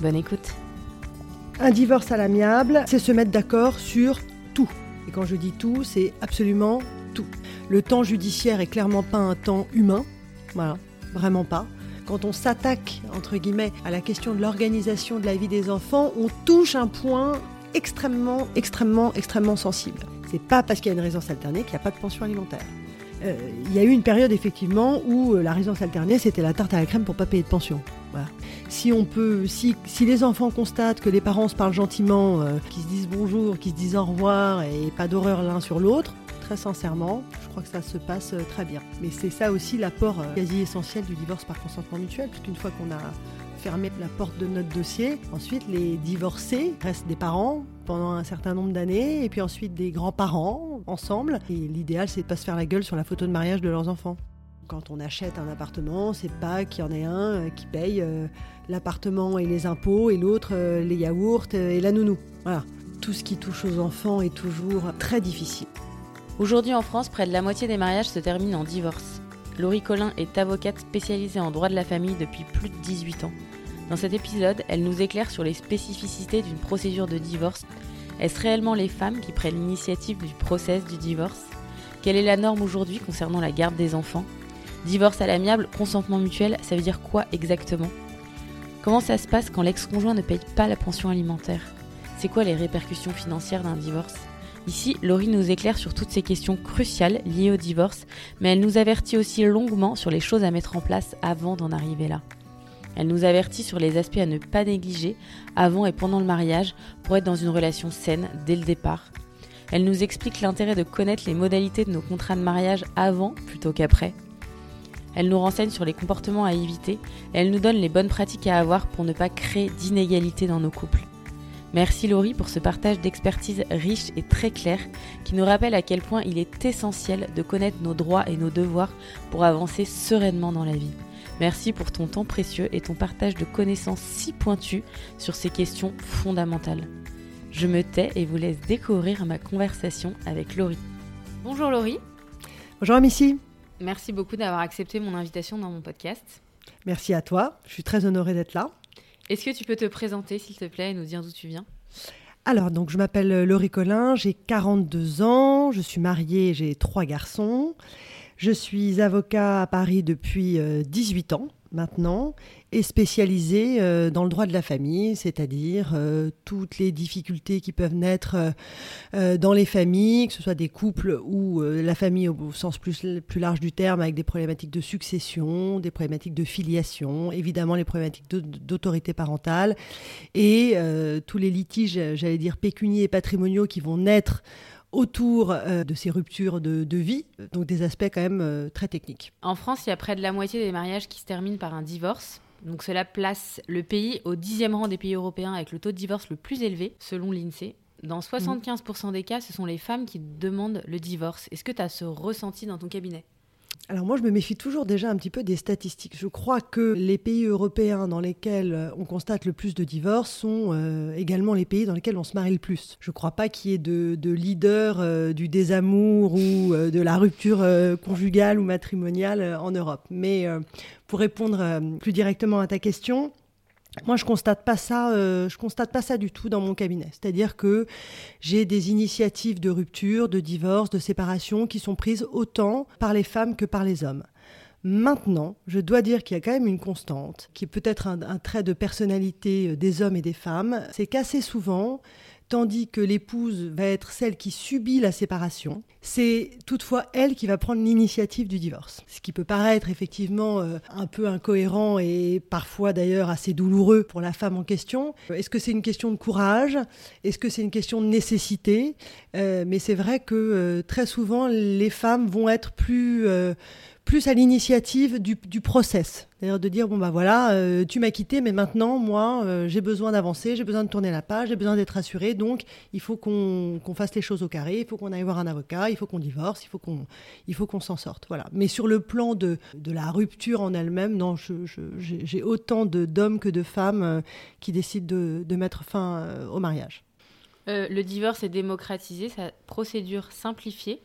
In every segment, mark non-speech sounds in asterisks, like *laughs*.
Bonne écoute. Un divorce à l'amiable, c'est se mettre d'accord sur tout. Et quand je dis tout, c'est absolument tout. Le temps judiciaire est clairement pas un temps humain. Voilà, vraiment pas. Quand on s'attaque, entre guillemets, à la question de l'organisation de la vie des enfants, on touche un point extrêmement, extrêmement, extrêmement sensible. C'est pas parce qu'il y a une résidence alternée qu'il n'y a pas de pension alimentaire. Euh, il y a eu une période effectivement où euh, la résidence alternée c'était la tarte à la crème pour pas payer de pension. Si on peut, si, les enfants constatent que les parents se parlent gentiment, euh, qu'ils se disent bonjour, qu'ils se disent au revoir et pas d'horreur l'un sur l'autre, très sincèrement, je crois que ça se passe très bien. Mais c'est ça aussi l'apport quasi essentiel du divorce par consentement mutuel, parce qu'une fois qu'on a fermer la porte de notre dossier. Ensuite, les divorcés restent des parents pendant un certain nombre d'années, et puis ensuite des grands-parents ensemble. Et l'idéal, c'est de pas se faire la gueule sur la photo de mariage de leurs enfants. Quand on achète un appartement, c'est pas qu'il y en ait un euh, qui paye euh, l'appartement et les impôts, et l'autre euh, les yaourts et la nounou. Voilà. Tout ce qui touche aux enfants est toujours très difficile. Aujourd'hui en France, près de la moitié des mariages se terminent en divorce. Laurie Collin est avocate spécialisée en droit de la famille depuis plus de 18 ans. Dans cet épisode, elle nous éclaire sur les spécificités d'une procédure de divorce. Est-ce réellement les femmes qui prennent l'initiative du process du divorce? Quelle est la norme aujourd'hui concernant la garde des enfants? Divorce à l'amiable, consentement mutuel, ça veut dire quoi exactement? Comment ça se passe quand l'ex-conjoint ne paye pas la pension alimentaire? C'est quoi les répercussions financières d'un divorce? Ici, Laurie nous éclaire sur toutes ces questions cruciales liées au divorce, mais elle nous avertit aussi longuement sur les choses à mettre en place avant d'en arriver là. Elle nous avertit sur les aspects à ne pas négliger avant et pendant le mariage pour être dans une relation saine dès le départ. Elle nous explique l'intérêt de connaître les modalités de nos contrats de mariage avant plutôt qu'après. Elle nous renseigne sur les comportements à éviter et elle nous donne les bonnes pratiques à avoir pour ne pas créer d'inégalités dans nos couples. Merci Laurie pour ce partage d'expertise riche et très clair qui nous rappelle à quel point il est essentiel de connaître nos droits et nos devoirs pour avancer sereinement dans la vie. Merci pour ton temps précieux et ton partage de connaissances si pointues sur ces questions fondamentales. Je me tais et vous laisse découvrir ma conversation avec Laurie. Bonjour Laurie. Bonjour Missy. Merci beaucoup d'avoir accepté mon invitation dans mon podcast. Merci à toi, je suis très honorée d'être là. Est-ce que tu peux te présenter s'il te plaît et nous dire d'où tu viens? Alors, donc, je m'appelle Laurie Collin, j'ai 42 ans, je suis mariée, j'ai trois garçons. Je suis avocat à Paris depuis 18 euh, ans maintenant et spécialisé euh, dans le droit de la famille, c'est-à-dire euh, toutes les difficultés qui peuvent naître dans les familles, que ce soit des couples ou la famille au sens plus, large du terme, avec des problématiques de succession, des problématiques de filiation, évidemment les problématiques d'autorité parentale et tous les litiges, j'allais dire pécuniers et patrimoniaux qui vont naître autour euh, de ces ruptures de, vie, donc des aspects quand même euh, très techniques. En France, il y a près de la moitié des mariages qui se terminent par un divorce. Donc cela place le pays au dixième rang des pays européens avec le taux de divorce le plus élevé, selon l'INSEE. Dans 75% des cas, ce sont les femmes qui demandent le divorce. Est-ce que tu as ce ressenti dans ton cabinet? Alors moi, je me méfie toujours déjà un petit peu des statistiques. Je crois que les pays européens dans lesquels euh, on constate le plus de divorces sont euh, également les pays dans lesquels on se marie le plus. Je ne crois pas qu'il y ait de, leader euh, du désamour ou de la rupture conjugale ou matrimoniale en Europe. Mais pour répondre plus directement à ta question, moi, je constate pas ça. Euh, je constate pas ça du tout dans mon cabinet. C'est-à-dire que j'ai des initiatives de rupture, de divorce, de séparation qui sont prises autant par les femmes que par les hommes. Maintenant, je dois dire qu'il y a quand même une constante, qui est peut-être un, trait de personnalité euh, des hommes et des femmes, c'est qu'assez souvent, tandis que l'épouse va être celle qui subit la séparation. C'est toutefois elle qui va prendre l'initiative du divorce. Ce qui peut paraître effectivement euh, un peu incohérent et parfois d'ailleurs assez douloureux pour la femme en question. Est-ce que c'est une question de courage? Est-ce que c'est une question de nécessité? Euh, Mais c'est vrai que euh, très souvent les femmes vont être plus plus à l'initiative du, process. C'est-à-dire de dire, bon bah voilà, euh, tu m'as quitté, mais maintenant, moi, euh, j'ai besoin d'avancer, j'ai besoin de tourner la page, j'ai besoin d'être assuré, donc il faut qu'on fasse les choses au carré, il faut qu'on aille voir un avocat, il faut qu'on divorce, il faut qu'on qu'on s'en sorte. Voilà. Mais sur le plan de, de la rupture en elle-même, non, j'ai autant d'hommes que de femmes euh, qui décident de, de mettre fin au mariage. le divorce est démocratisé, sa procédure simplifiée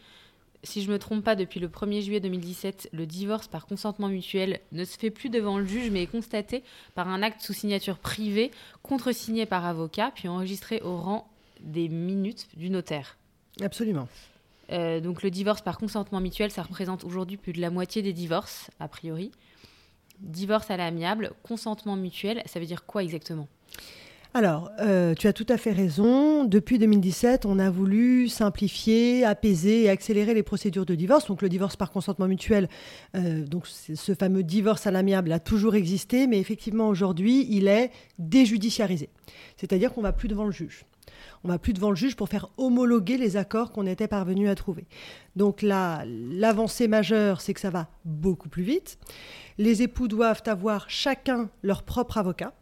si je ne me trompe pas, depuis le 1er juillet 2017, le divorce par consentement mutuel ne se fait plus devant le juge, mais est constaté par un acte sous signature privée, contresigné par avocat, puis enregistré au rang des minutes du notaire. Absolument. Euh, donc le divorce par consentement mutuel, ça représente aujourd'hui plus de la moitié des divorces, a priori. Divorce à l'amiable, consentement mutuel, ça veut dire quoi exactement? Alors, euh, tu as tout à fait raison. Depuis 2017, on a voulu simplifier, apaiser et accélérer les procédures de divorce. Donc, le divorce par consentement mutuel, euh, donc ce fameux divorce à l'amiable a toujours existé, mais effectivement, aujourd'hui, il est déjudiciarisé. C'est-à-dire qu'on va plus devant le juge. On va plus devant le juge pour faire homologuer les accords qu'on était parvenu à trouver. Donc là, l'avancée majeure, c'est que ça va beaucoup plus vite. Les époux doivent avoir chacun leur propre avocat.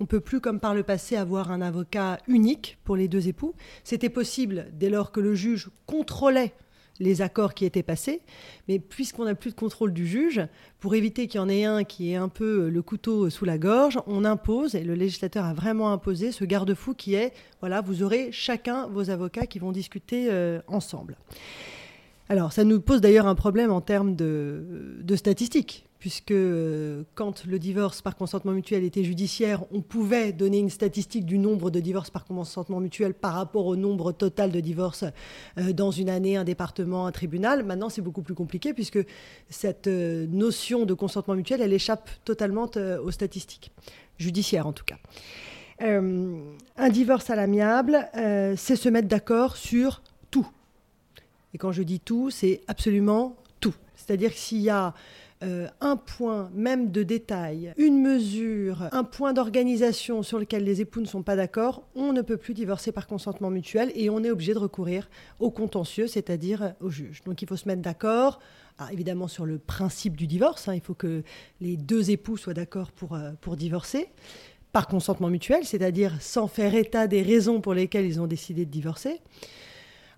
On ne peut plus, comme par le passé, avoir un avocat unique pour les deux époux. C'était possible dès lors que le juge contrôlait les accords qui étaient passés. Mais puisqu'on n'a plus de contrôle du juge, pour éviter qu'il y en ait un qui ait un peu le couteau sous la gorge, on impose, et le législateur a vraiment imposé ce garde-fou qui est, voilà, vous aurez chacun vos avocats qui vont discuter euh, ensemble. Alors, ça nous pose d'ailleurs un problème en termes de statistiques, puisque euh, quand le divorce par consentement mutuel était judiciaire, on pouvait donner une statistique du nombre de divorces par consentement mutuel par rapport au nombre total de divorces euh, dans une année, un département, un tribunal. Maintenant, c'est beaucoup plus compliqué puisque cette euh, notion de consentement mutuel, elle échappe totalement aux statistiques, judiciaires en tout cas. un divorce à l'amiable, c'est se mettre d'accord sur tout. Et quand je dis tout, c'est absolument tout. C'est-à-dire que s'il y a euh, un point même de détail, une mesure, un point d'organisation sur lequel les époux ne sont pas d'accord, on ne peut plus divorcer par consentement mutuel et on est obligé de recourir au contentieux, c'est-à-dire au juge. Donc il faut se mettre d'accord, ah, évidemment sur le principe du divorce, hein. il faut que les deux époux soient d'accord pour, euh, pour divorcer par consentement mutuel, c'est-à-dire sans faire état des raisons pour lesquelles ils ont décidé de divorcer.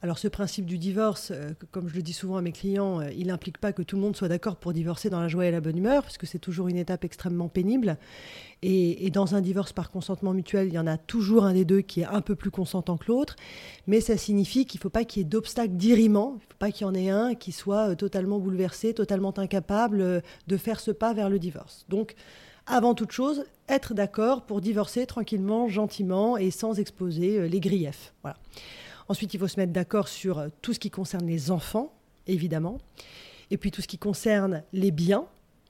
Alors ce principe du divorce, euh, comme je le dis souvent à mes clients, euh, il n'implique pas que tout le monde soit d'accord pour divorcer dans la joie et la bonne humeur, puisque c'est toujours une étape extrêmement pénible. Et, dans un divorce par consentement mutuel, il y en a toujours un des deux qui est un peu plus consentant que l'autre, mais ça signifie qu'il ne faut pas qu'il y ait d'obstacles d'irriment, il ne faut pas qu'il y en ait un qui soit euh, totalement bouleversé, totalement incapable de faire ce pas vers le divorce. Donc, avant toute chose, être d'accord pour divorcer tranquillement, gentiment et sans exposer les griefs. Voilà. Ensuite, il faut se mettre d'accord sur euh, tout ce qui concerne les enfants, évidemment. Et puis tout ce qui concerne les biens,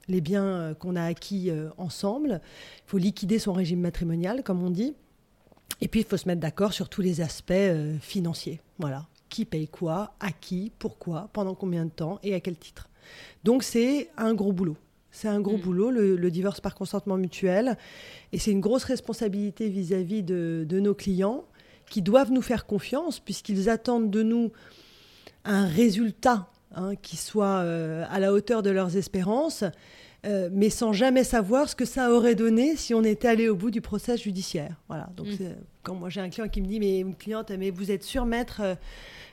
les biens euh, qu'on a acquis euh, ensemble. Il faut liquider son régime matrimonial, comme on dit. Et puis, il faut se mettre d'accord sur tous les aspects financiers. Voilà. Qui paye quoi, à qui, pourquoi, pendant combien de temps et à quel titre. Donc, c'est un gros boulot. C'est un gros mm. boulot, le, divorce par consentement mutuel. Et c'est une grosse responsabilité vis-à-vis de, de, nos clients qui doivent nous faire confiance puisqu'ils attendent de nous un résultat hein, qui soit euh, à la hauteur de leurs espérances, euh, mais sans jamais savoir ce que ça aurait donné si on était allé au bout du procès judiciaire. Voilà. Donc mm. quand moi j'ai un client qui me dit mais une cliente mais vous êtes sûr maître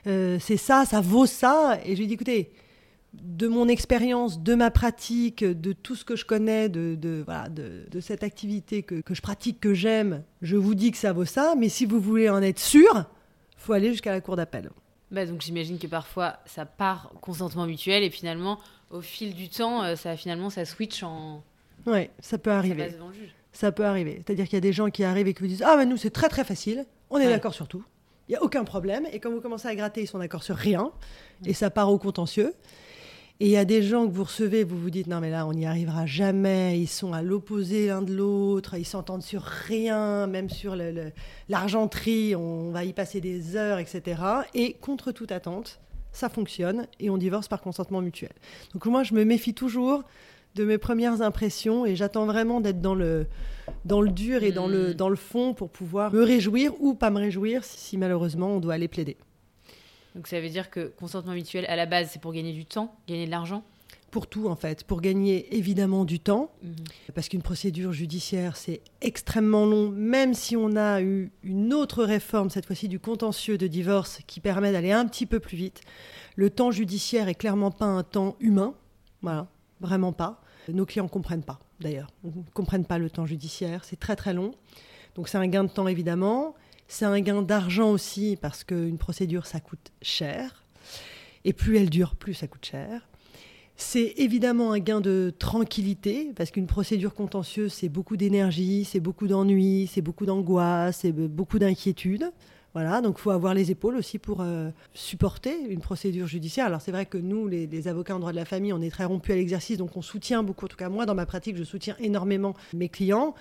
euh, c'est ça ça vaut ça? Et je lui dis écoutez de mon expérience, de ma pratique, de tout ce que je connais, de, de, cette activité que, je pratique, que j'aime, je vous dis que ça vaut ça, mais si vous voulez en être sûr, faut aller jusqu'à la cour d'appel. Bah donc j'imagine que parfois ça part consentement mutuel et finalement au fil du temps euh, ça finalement ça switch en Oui, ça peut arriver. Ça, peut arriver. C'est-à-dire qu'il y a des gens qui arrivent et qui vous disent "Ah mais nous c'est très très facile, on est d'accord sur tout. Il y a aucun problème et quand vous commencez à gratter, ils sont d'accord sur rien et ça part au contentieux. Et il y a des gens que vous recevez, vous vous dites non mais là on n'y arrivera jamais, ils sont à l'opposé l'un de l'autre, ils s'entendent sur rien, même sur l'argenterie, on va y passer des heures, etc. Et contre toute attente, ça fonctionne et on divorce par consentement mutuel. Donc moi je me méfie toujours de mes premières impressions et j'attends vraiment d'être dans le, dans le dur et dans, le, hmm. dans le fond pour pouvoir me réjouir ou pas me réjouir si malheureusement on doit aller plaider. Donc ça veut dire que consentement mutuel, à la base, c'est pour gagner du temps, gagner de l'argent pour tout en fait, pour gagner évidemment du temps, Mhm. parce qu'une procédure judiciaire c'est extrêmement long, même si on a eu une autre réforme, cette fois-ci du contentieux de divorce, qui permet d'aller un petit peu plus vite. Le temps judiciaire est clairement pas un temps humain, voilà, vraiment pas. Nos clients comprennent pas d'ailleurs, ne comprennent pas le temps judiciaire, c'est très très long. Donc c'est un gain de temps évidemment, c'est un gain d'argent aussi parce qu'une procédure ça coûte cher, et plus elle dure, plus ça coûte cher. C'est évidemment un gain de tranquillité, parce qu'une procédure contentieuse, c'est beaucoup d'énergie, c'est beaucoup d'ennui, c'est beaucoup d'angoisse, c'est beaucoup d'inquiétude. Voilà, donc il faut avoir les épaules aussi pour euh, supporter une procédure judiciaire. Alors c'est vrai que nous, les, avocats en droit de la famille, on est très rompus à l'exercice, donc on soutient beaucoup, en tout cas moi dans ma pratique, je soutiens énormément mes clients,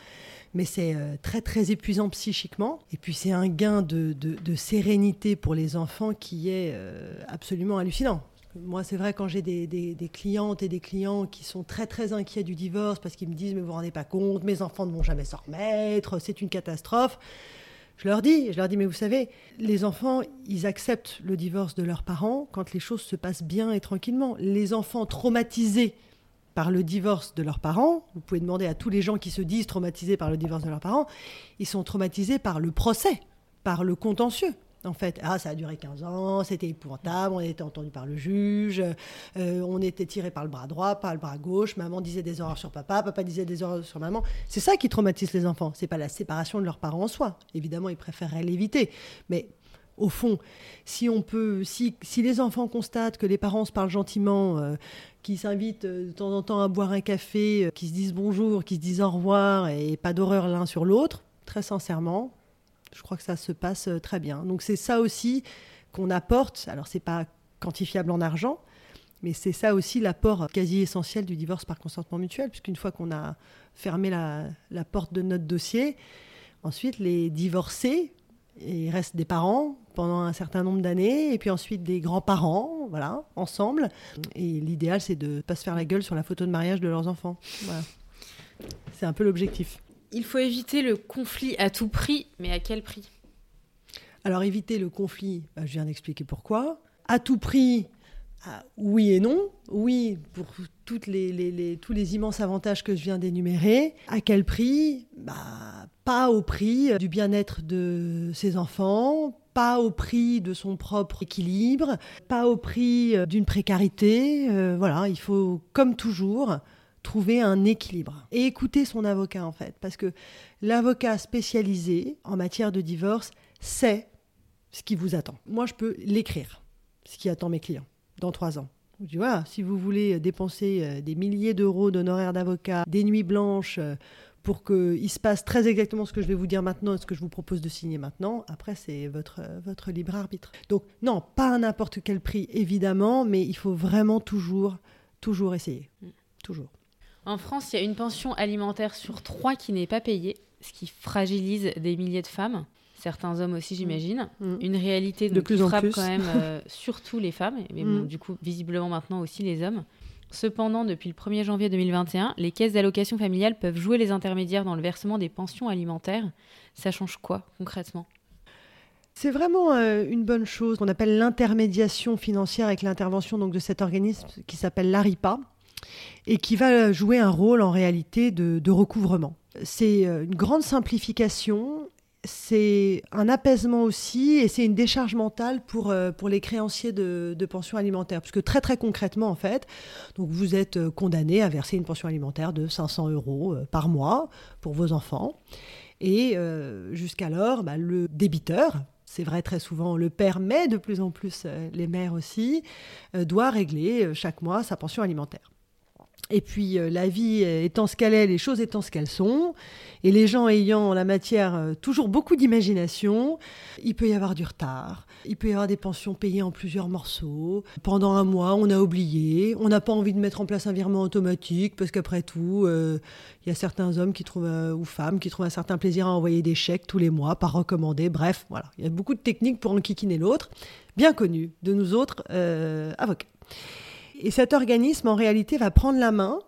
mais c'est euh, très très épuisant psychiquement. Et puis c'est un gain de, sérénité pour les enfants qui est euh, absolument hallucinant. Moi, c'est vrai, quand j'ai des, clientes et des clients qui sont très, très inquiets du divorce parce qu'ils me disent Mais vous vous rendez pas compte, mes enfants ne vont jamais s'en remettre, c'est une catastrophe. Je leur dis, je leur dis, mais vous savez, les enfants, ils acceptent le divorce de leurs parents quand les choses se passent bien et tranquillement. Les enfants traumatisés par le divorce de leurs parents, vous pouvez demander à tous les gens qui se disent traumatisés par le divorce de leurs parents, ils sont traumatisés par le procès, par le contentieux. En fait, ah, ça a duré 15 ans, c'était épouvantable, on a été entendu par le juge, euh, on était tiré par le bras droit, par le bras gauche, maman disait des horreurs sur papa, papa disait des horreurs sur maman. C'est ça qui traumatise les enfants, c'est pas la séparation de leurs parents en soi. Évidemment, ils préféreraient l'éviter, mais au fond, si on peut, si, si, les enfants constatent que les parents se parlent gentiment, euh, qu'ils s'invitent de temps en temps à boire un café, euh, qu'ils se disent bonjour, qu'ils se disent au revoir et pas d'horreur l'un sur l'autre, très sincèrement, je crois que ça se passe très bien. Donc c'est ça aussi qu'on apporte. Alors c'est pas quantifiable en argent, mais c'est ça aussi l'apport quasi essentiel du divorce par consentement mutuel, puisqu'une fois qu'on a fermé la, porte de notre dossier, ensuite les divorcés, il reste des parents pendant un certain nombre d'années, et puis ensuite des grands-parents, voilà, ensemble. Et l'idéal, c'est de ne pas se faire la gueule sur la photo de mariage de leurs enfants. Voilà. C'est un peu l'objectif. Il faut éviter le conflit à tout prix, mais à quel prix? Alors éviter le conflit, bah, je viens d'expliquer pourquoi. À tout prix, ah, oui et non. Oui, pour tous les immenses avantages que je viens d'énumérer. À quel prix? Bah, Pas au prix du bien-être de ses enfants, pas au prix de son propre équilibre, pas au prix d'une précarité. Euh, voilà, il faut, comme toujours, trouver un équilibre et écouter son avocat en fait parce que l'avocat spécialisé en matière de divorce sait ce qui vous attend. Moi, je peux l'écrire, ce qui attend mes clients dans trois ans. Je dis voilà, si vous voulez dépenser des milliers d'euros d'honoraires d'avocat, des nuits blanches pour qu'il se passe très exactement ce que je vais vous dire maintenant et ce que je vous propose de signer maintenant, après c'est votre, votre libre arbitre. Donc non, pas à n'importe quel prix évidemment, mais il faut vraiment toujours, toujours essayer. Toujours. En France, il y a une pension alimentaire sur trois qui n'est pas payée, ce qui fragilise des milliers de femmes, certains hommes aussi, j'imagine. Mmh. Une réalité de plus qui en frappe plus. quand même *laughs* euh, surtout les femmes, mais bon, Mmh. du coup, visiblement maintenant aussi les hommes. Cependant, depuis le 1er janvier 2021, les caisses d'allocation familiale peuvent jouer les intermédiaires dans le versement des pensions alimentaires. Ça change quoi concrètement? C'est vraiment euh, une bonne chose qu'on appelle l'intermédiation financière avec l'intervention donc de cet organisme qui s'appelle l'ARIPA et qui va jouer un rôle en réalité de, recouvrement. C'est euh, une grande simplification, c'est un apaisement aussi et c'est une décharge mentale pour, euh, pour les créanciers de, pension alimentaire. Parce que très très concrètement en fait, donc vous êtes euh, condamné à verser une pension alimentaire de 500 euros par mois pour vos enfants. Et jusqu'alors, bah, le débiteur, c'est vrai très souvent le père, mais de plus en plus les mères aussi, doit régler chaque mois sa pension alimentaire. Et puis euh, la vie étant ce qu'elle est, les choses étant ce qu'elles sont, et les gens ayant en la matière euh, toujours beaucoup d'imagination, il peut y avoir du retard, il peut y avoir des pensions payées en plusieurs morceaux. Pendant un mois, on a oublié, on n'a pas envie de mettre en place un virement automatique, parce qu'après tout, euh, il y a certains hommes qui trouvent, ou femmes qui trouvent un certain plaisir à envoyer des chèques tous les mois, par recommandé, bref, voilà. Il y a beaucoup de techniques pour enquiquiner l'autre, bien connues de nous autres avocats. Et cet organisme, en réalité, va prendre la main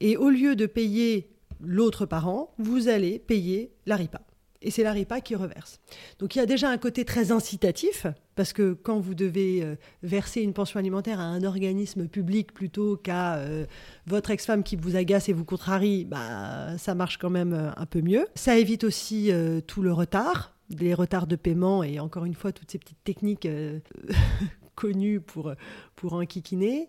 et au lieu de payer l'autre parent, vous allez payer la RIPA. et c'est la RIPA qui reverse. Donc il y a déjà un côté très incitatif, parce que quand vous devez euh, verser une pension alimentaire à un organisme public plutôt qu'à euh, votre ex-femme qui vous agace et vous contrarie, bah, ça marche quand même euh, un peu mieux. Ça évite aussi tout le retard, les retards de paiement et encore une fois toutes ces petites techniques *laughs* connues pour, pour enquiquiner.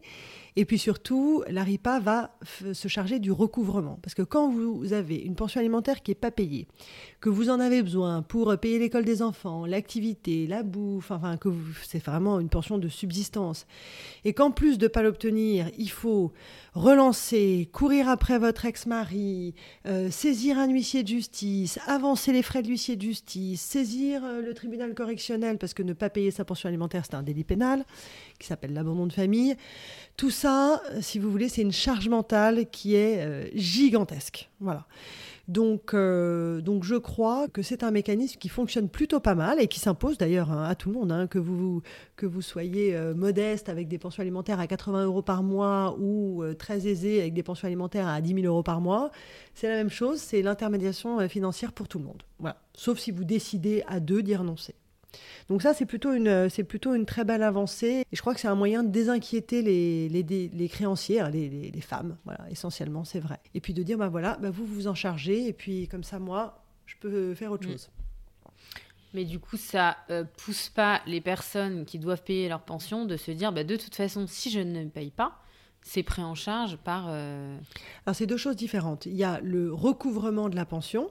Et puis surtout, l'ARIPA va se charger du recouvrement. Parce que quand vous avez une pension alimentaire qui n'est pas payée, que vous en avez besoin pour payer l'école des enfants, l'activité, la bouffe, enfin que c'est vraiment une pension de subsistance, et qu'en plus de ne pas l'obtenir, il faut relancer, courir après votre ex-mari, euh, saisir un huissier de justice, avancer les frais de l'huissier de justice, saisir euh, le tribunal correctionnel parce que ne pas payer sa pension alimentaire, c'est un délit pénal qui s'appelle l'abandon de famille. Tout ça, si vous voulez, c'est une charge mentale qui est euh, gigantesque. Voilà. Donc, euh, donc je crois que c'est un mécanisme qui fonctionne plutôt pas mal et qui s'impose d'ailleurs hein, à tout le monde, hein, que, vous, que vous soyez euh, modeste avec des pensions alimentaires à 80 euros par mois ou très aisé avec des pensions alimentaires à 10 000 euros par mois. C'est la même chose, c'est l'intermédiation financière pour tout le monde. Sauf si vous décidez à deux d'y renoncer. Donc ça, c'est plutôt, une, c'est plutôt une très belle avancée. Et je crois que c'est un moyen de désinquiéter les, les, créanciers, hein, les, femmes, voilà, essentiellement, c'est vrai. Et puis de dire, bah voilà, bah vous vous en chargez, et puis comme ça, moi, je peux faire autre mm. chose. Mais du coup, ça euh, pousse pas les personnes qui doivent payer leur pension de se dire, bah, de toute façon, si je ne paye pas, c'est pris en charge par... Euh, Alors c'est deux choses différentes. Il y a le recouvrement de la pension,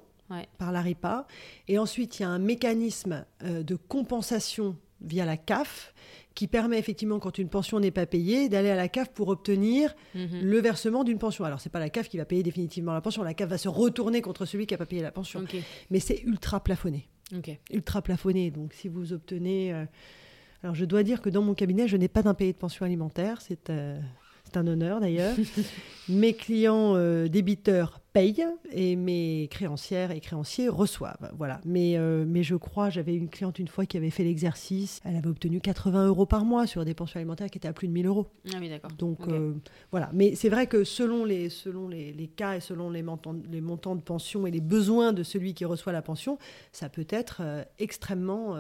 par la RIPA. Et ensuite, il y a un mécanisme euh, de compensation via la CAF qui permet effectivement, quand une pension n'est pas payée, d'aller à la CAF pour obtenir mhm. le versement d'une pension. Alors, c'est pas la CAF qui va payer définitivement la pension, la CAF va se retourner contre celui qui n'a pas payé la pension. Mais c'est ultra plafonné. Ultra plafonné. Donc, si vous obtenez. Euh, alors, je dois dire que dans mon cabinet, je n'ai pas d'impayé de pension alimentaire. C'est. Euh, c'est un honneur d'ailleurs. *laughs* mes clients euh, débiteurs payent et mes créancières et créanciers reçoivent. Voilà. Mais, euh, mais je crois, j'avais une cliente une fois qui avait fait l'exercice. Elle avait obtenu 80 euros par mois sur des pensions alimentaires qui étaient à plus de 1000 euros. Ah oui, d'accord. Donc euh, voilà. Mais c'est vrai que selon, les, selon les, les, cas et selon les montants, les montants de pension et les besoins de celui qui reçoit la pension, ça peut être extrêmement,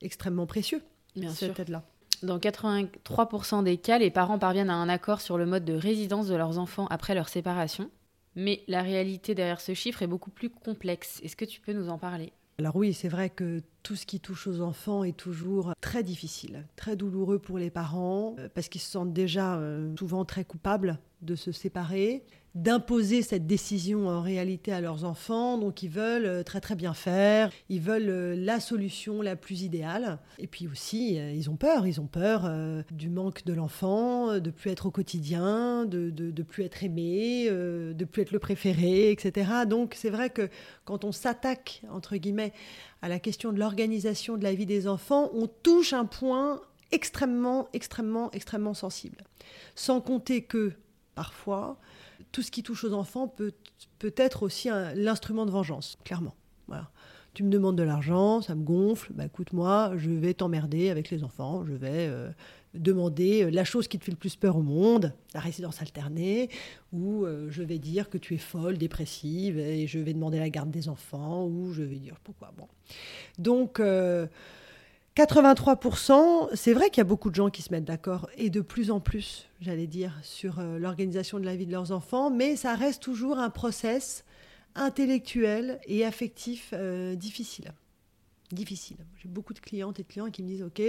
extrêmement précieux, Bien cette aide-là. Dans 83% des cas, les parents parviennent à un accord sur le mode de résidence de leurs enfants après leur séparation. Mais la réalité derrière ce chiffre est beaucoup plus complexe. Est-ce que tu peux nous en parler? Alors oui, c'est vrai que tout ce qui touche aux enfants est toujours très difficile, très douloureux pour les parents, euh, parce qu'ils se sentent déjà euh, souvent très coupables de se séparer d'imposer cette décision en réalité à leurs enfants. Donc ils veulent euh, très très bien faire, ils veulent euh, la solution la plus idéale. Et puis aussi, euh, ils ont peur, ils ont peur du manque de l'enfant, de plus être au quotidien, de, de, plus être aimé, de plus être le préféré, etc. Donc c'est vrai que quand on s'attaque, entre guillemets, à la question de l'organisation de la vie des enfants, on touche un point extrêmement, extrêmement, extrêmement sensible. Sans compter que, parfois, tout ce qui touche aux enfants peut, peut être aussi l'instrument de vengeance, clairement. Voilà. Tu me demandes de l'argent, ça me gonfle, bah écoute-moi, je vais t'emmerder avec les enfants, je vais euh, demander euh, la chose qui te fait le plus peur au monde, la résidence alternée, ou euh, je vais dire que tu es folle, dépressive, et je vais demander la garde des enfants, ou je vais dire pourquoi. Bon. Donc, 83%, c'est vrai qu'il y a beaucoup de gens qui se mettent d'accord, et de plus en plus, j'allais dire, sur euh, l'organisation de la vie de leurs enfants, mais ça reste toujours un process intellectuel et affectif euh, difficile. Difficile. J'ai beaucoup de clientes et de clients qui me disent Ok,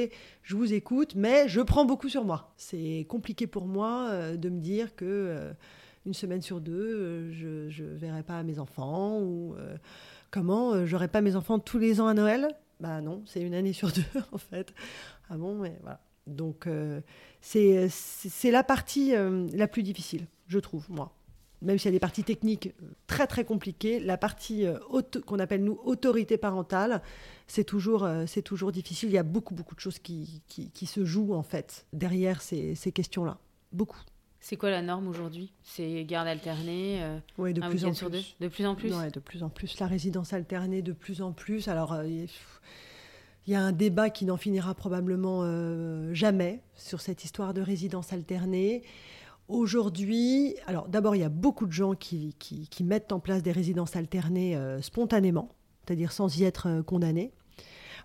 je vous écoute, mais je prends beaucoup sur moi. C'est compliqué pour moi euh, de me dire que une semaine sur deux, je ne verrai pas mes enfants, ou comment, j'aurai pas mes enfants tous les ans à Noël bah non, c'est une année *laughs* sur deux en fait. Ah bon, mais voilà. Donc euh, c'est la partie euh, la plus difficile, je trouve, moi. Même s'il y a des parties techniques euh, très très compliquées, la partie qu'on appelle nous autorité parentale, c'est toujours, c'est toujours difficile. Il y a beaucoup beaucoup de choses qui, qui, se jouent en fait derrière ces, ces questions-là. Beaucoup. C'est quoi la norme aujourd'hui? C'est garde alternée euh, Oui, de plus en plus. De plus en plus? De plus en plus. La résidence alternée, de plus en plus. Alors, euh, il y a un débat qui n'en finira probablement euh, jamais sur cette histoire de résidence alternée. Aujourd'hui, alors d'abord, il y a beaucoup de gens qui, qui, mettent en place des résidences alternées spontanément c'est-à-dire sans y être condamné.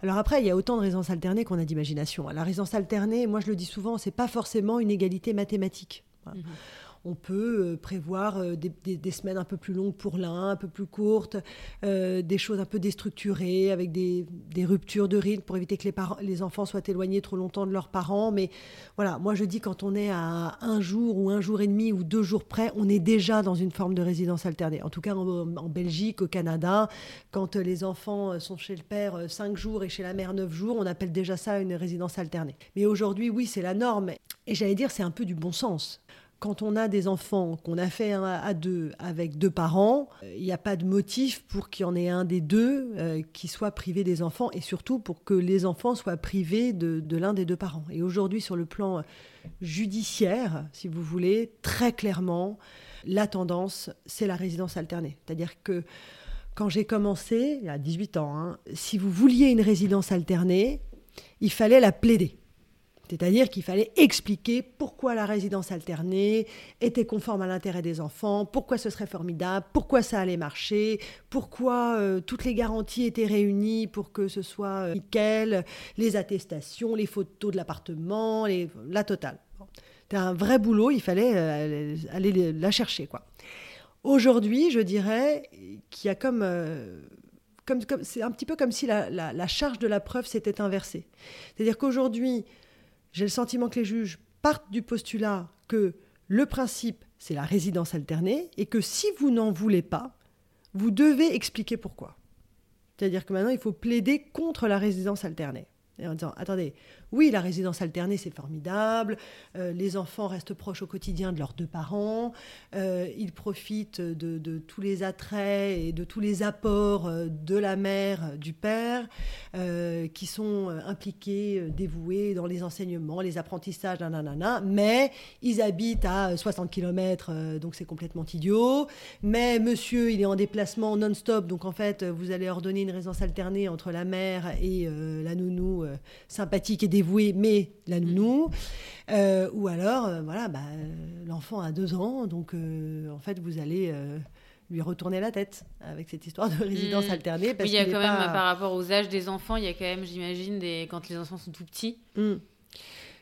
Alors après, il y a autant de résidences alternées qu'on a d'imagination. La résidence alternée, moi je le dis souvent, c'est pas forcément une égalité mathématique. On peut euh, prévoir euh, des, semaines un peu plus longues pour l'un, un peu plus courtes, euh, des choses un peu déstructurées, avec des, ruptures de rythme pour éviter que les, les, enfants soient éloignés trop longtemps de leurs parents. Mais voilà, moi je dis quand on est à un jour ou un jour et demi ou deux jours près, on est déjà dans une forme de résidence alternée. En tout cas en, Belgique, au Canada, quand les enfants sont chez le père cinq jours et chez la mère neuf jours, on appelle déjà ça une résidence alternée. Mais aujourd'hui, oui, c'est la norme. Et j'allais dire, c'est un peu du bon sens quand on a des enfants qu'on a fait à deux avec deux parents, il n'y a pas de motif pour qu'il y en ait un des deux euh, qui soit privé des enfants et surtout pour que les enfants soient privés de, l'un des deux parents. Et aujourd'hui, sur le plan judiciaire, si vous voulez, très clairement, la tendance, c'est la résidence alternée. C'est-à-dire que quand j'ai commencé, il y a 18 ans, hein, si vous vouliez une résidence alternée, il fallait la plaider. C'est-à-dire qu'il fallait expliquer pourquoi la résidence alternée était conforme à l'intérêt des enfants, pourquoi ce serait formidable, pourquoi ça allait marcher, pourquoi euh, toutes les garanties étaient réunies pour que ce soit euh, nickel, les attestations, les photos de l'appartement, la totale. C'était un vrai boulot, il fallait euh, aller la chercher. quoi. Aujourd'hui, je dirais qu'il y a comme... comme, c'est un petit peu comme si la, la charge de la preuve s'était inversée. C'est-à-dire qu'aujourd'hui, j'ai le sentiment que les juges partent du postulat que le principe, c'est la résidence alternée, et que si vous n'en voulez pas, vous devez expliquer pourquoi. C'est-à-dire que maintenant, il faut plaider contre la résidence alternée en disant attendez, oui, la résidence alternée, c'est formidable, euh, les enfants restent proches au quotidien de leurs deux parents, euh, ils profitent de, tous les attraits et de tous les apports euh, de la mère, du père, qui sont impliqués, dévoués dans les enseignements, les apprentissages, nanana, mais ils habitent à 60 km, donc c'est complètement idiot, mais monsieur, il est en déplacement non-stop, donc en fait, vous allez ordonner une résidence alternée entre la mère et la nounou sympathique et dévouée, mais la nounou. Euh, ou alors, euh, voilà, bah, l'enfant a deux ans, donc en fait, vous allez lui retourner la tête avec cette histoire de résidence hmm. alternée. Parce oui, il y a quand même, par rapport aux âges des enfants, il y a quand même, j'imagine, des... quand les enfants sont tout petits, hmm.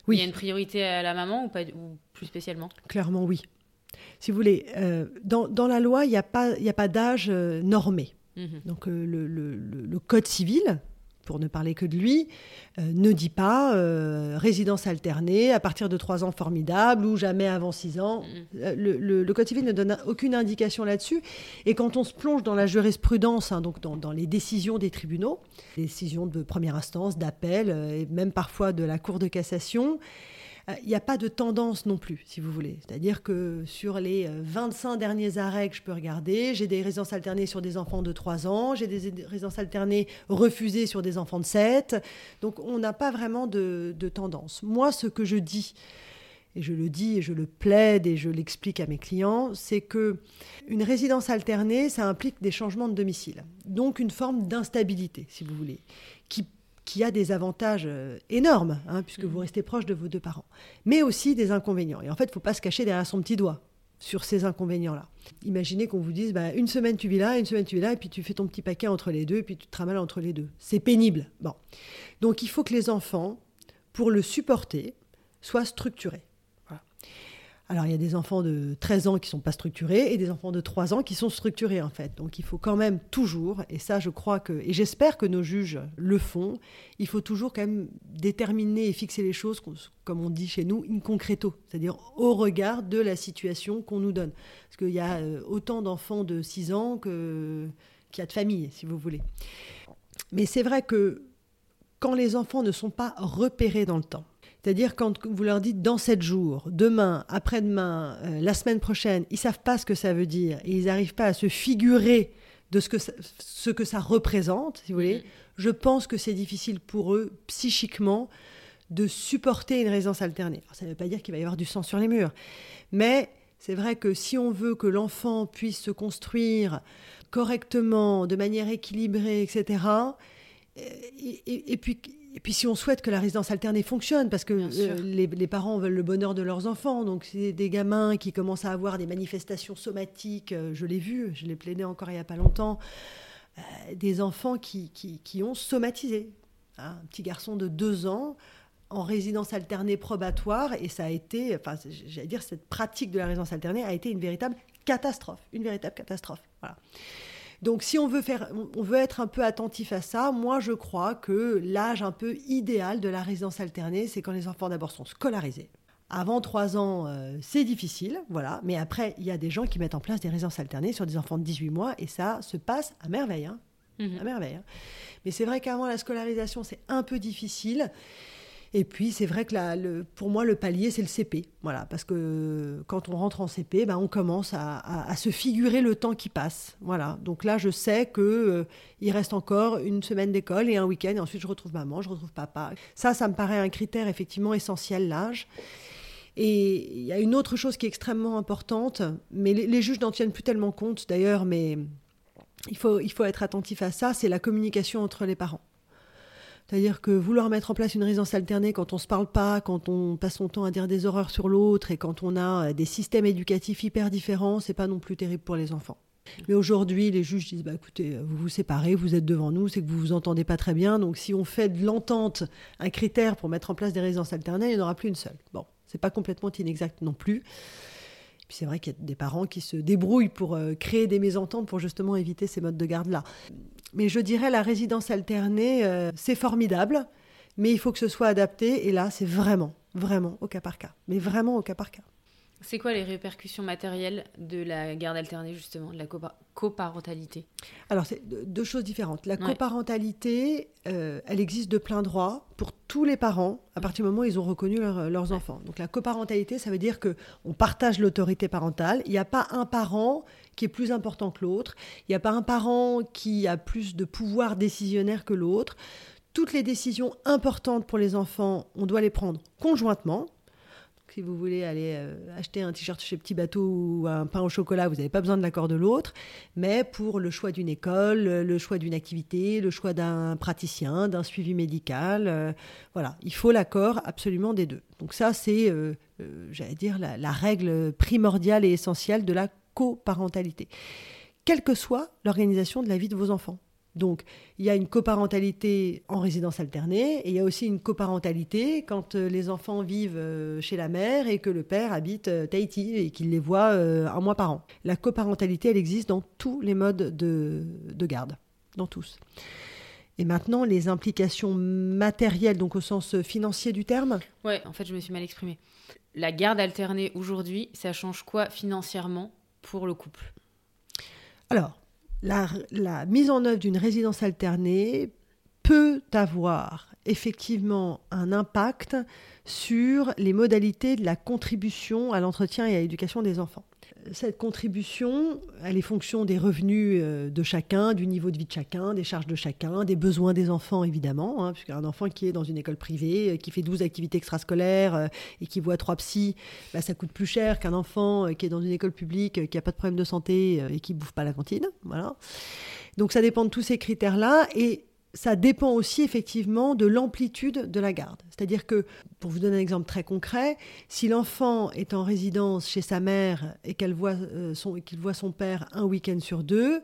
oui. il y a une priorité à la maman ou, pas, ou plus spécialement? Clairement, oui. Si vous voulez, dans, dans, la loi, il n'y a pas, a pas d'âge normé. Mhm. Donc le, le, le, code civil, pour ne parler que de lui, euh, ne dit pas euh, résidence alternée à partir de 3 ans formidable ou jamais avant 6 ans. Mm. Euh, le, Code civil ne donne aucune indication là-dessus. Et quand on se plonge dans la jurisprudence, hein, donc dans, les décisions des tribunaux, décisions de première instance, d'appel, et même parfois de la Cour de cassation, il n'y a pas de tendance non plus, si vous voulez. C'est-à-dire que sur les 25 derniers arrêts que je peux regarder, j'ai des résidences alternées sur des enfants de 3 ans, j'ai des résidences alternées refusées sur des enfants de 7. Donc on n'a pas vraiment de, tendance. Moi, ce que je dis, et je le dis et je le plaide et je l'explique à mes clients, c'est que une résidence alternée, ça implique des changements de domicile, donc une forme d'instabilité, si vous voulez, qui a des avantages euh, énormes, hein, puisque vous mhm. restez proche de vos deux parents, mais aussi des inconvénients. Et en fait, il ne faut pas se cacher derrière son petit doigt sur ces inconvénients-là. Imaginez qu'on vous dise, bah, une semaine tu vis là, une semaine tu vis là, et puis tu fais ton petit paquet entre les deux, et puis tu te ramales entre les deux. C'est pénible. Bon. Donc il faut que les enfants, pour le supporter, soient structurés. Alors il y a des enfants de 13 ans qui ne sont pas structurés et des enfants de 3 ans qui sont structurés en fait. Donc il faut quand même toujours, et ça je crois que, et j'espère que nos juges le font, il faut toujours quand même déterminer et fixer les choses, comme on dit chez nous, in concreto, c'est-à-dire au regard de la situation qu'on nous donne. Parce qu'il y a euh, autant d'enfants de 6 ans qu'il y a de familles, si vous voulez. Mais c'est vrai que quand les enfants ne sont pas repérés dans le temps, c'est-à-dire quand vous leur dites dans sept jours, demain, après-demain, euh, la semaine prochaine, ils savent pas ce que ça veut dire et ils n'arrivent pas à se figurer de ce que ça, ce que ça représente, si vous voulez. Mm. Je pense que c'est difficile pour eux psychiquement de supporter une résidence alternée. ça ne veut pas dire qu'il va y avoir du sang sur les murs, mais c'est vrai que si on veut que l'enfant puisse se construire correctement, de manière équilibrée, etc. et puis et puis si on souhaite que la résidence alternée fonctionne, parce que euh, les, parents veulent le bonheur de leurs enfants, donc c'est des gamins qui commencent à avoir des manifestations somatiques, euh, je l'ai vu, je l'ai plaidé encore il n'y a pas longtemps, des enfants qui, qui, ont somatisé. Hein, un petit garçon de deux ans en résidence alternée probatoire, et ça a été, enfin, j'allais dire, cette pratique de la résidence alternée a été une véritable catastrophe, une véritable catastrophe. Voilà. Donc si on veut, faire, on veut être un peu attentif à ça, moi je crois que l'âge un peu idéal de la résidence alternée, c'est quand les enfants d'abord sont scolarisés. Avant 3 ans, euh, c'est difficile, voilà. Mais après, il y a des gens qui mettent en place des résidences alternées sur des enfants de 18 mois et ça se passe à merveille. Hein. Mhm. À merveille. Hein. Mais c'est vrai qu'avant la scolarisation, c'est un peu difficile. Et puis, c'est vrai que pour moi, le palier, c'est le CP. Voilà, parce que quand on rentre en CP, ben, on commence à, se figurer le temps qui passe. Voilà. Donc là, je sais que euh, il reste encore une semaine d'école et un week-end, et ensuite je retrouve maman, je retrouve papa. Ça, ça me paraît un critère effectivement essentiel, l'âge. Et il y a une autre chose qui est extrêmement importante, mais les, les juges n'en tiennent plus tellement compte d'ailleurs, mais il faut, il faut être attentif à ça, c'est la communication entre les parents. C'est-à-dire que vouloir mettre en place une résidence alternée quand on se parle pas, quand on passe son temps à dire des horreurs sur l'autre et quand on a euh, des systèmes éducatifs hyper différents, c'est pas non plus terrible pour les enfants. Mais aujourd'hui, les juges disent bah, écoutez, vous vous séparez, vous êtes devant nous, c'est que vous vous entendez pas très bien. Donc, si on fait de l'entente un critère pour mettre en place des résidences alternées, il n'y en aura plus une seule. Bon, c'est pas complètement inexact non plus. Puis c'est vrai qu'il y a des parents qui se débrouillent pour euh, créer des mésententes pour justement éviter ces modes de garde-là. Mais je dirais la résidence alternée, euh, c'est formidable, mais il faut que ce soit adapté. Et là, c'est vraiment, vraiment au cas par cas. Mais vraiment au cas par cas. C'est quoi les répercussions matérielles de la garde alternée, justement, de la coparentalité? Alors, c'est deux choses différentes. La coparentalité, euh, elle existe de plein droit pour tous les parents à partir du moment où ils ont reconnu leurs enfants. Donc, la coparentalité, ça veut dire que on partage l'autorité parentale. Il n'y a pas un parent qui est plus important que l'autre. Il n'y a pas un parent qui a plus de pouvoir décisionnaire que l'autre. Toutes les décisions importantes pour les enfants, on doit les prendre conjointement si vous voulez aller euh, acheter un t-shirt chez Petit Bateau ou un pain au chocolat, vous n'avez pas besoin de l'accord de l'autre. Mais pour le choix d'une école, le choix d'une activité, le choix d'un praticien, d'un suivi médical, euh, voilà, il faut l'accord absolument des deux. Donc ça, c'est, euh, j'allais dire, la, règle primordiale et essentielle de la coparentalité. Quelle que soit l'organisation de la vie de vos enfants. Donc, il y a une coparentalité en résidence alternée et il y a aussi une coparentalité quand euh, les enfants vivent euh, chez la mère et que le père habite euh, Tahiti et qu'il les voit un mois par an. La coparentalité, elle existe dans tous les modes de, de garde, dans tous. Et maintenant, les implications matérielles, donc au sens financier du terme? Ouais, en fait, je me suis mal exprimée. La garde alternée aujourd'hui, ça change quoi financièrement pour le couple? Alors, la, mise en œuvre d'une résidence alternée peut avoir effectivement un impact sur les modalités de la contribution à l'entretien et à l'éducation des enfants cette contribution, elle est fonction des revenus euh, de chacun, du niveau de vie de chacun, des charges de chacun, des besoins des enfants évidemment, hein, puisqu'un enfant qui est dans une école privée, euh, qui fait 12 activités extrascolaires euh, et qui voit trois psys, bah, ça coûte plus cher qu'un enfant qui est dans une école publique, qui n'a pas de problème de santé et qui bouffe pas la cantine. Voilà. Donc ça dépend de tous ces critères-là et ça dépend aussi effectivement de l'amplitude de la garde. C'est-à-dire que, pour vous donner un exemple très concret, si l'enfant est en résidence chez sa mère et qu'elle voit, euh, son, qu'il voit son père un week-end sur deux,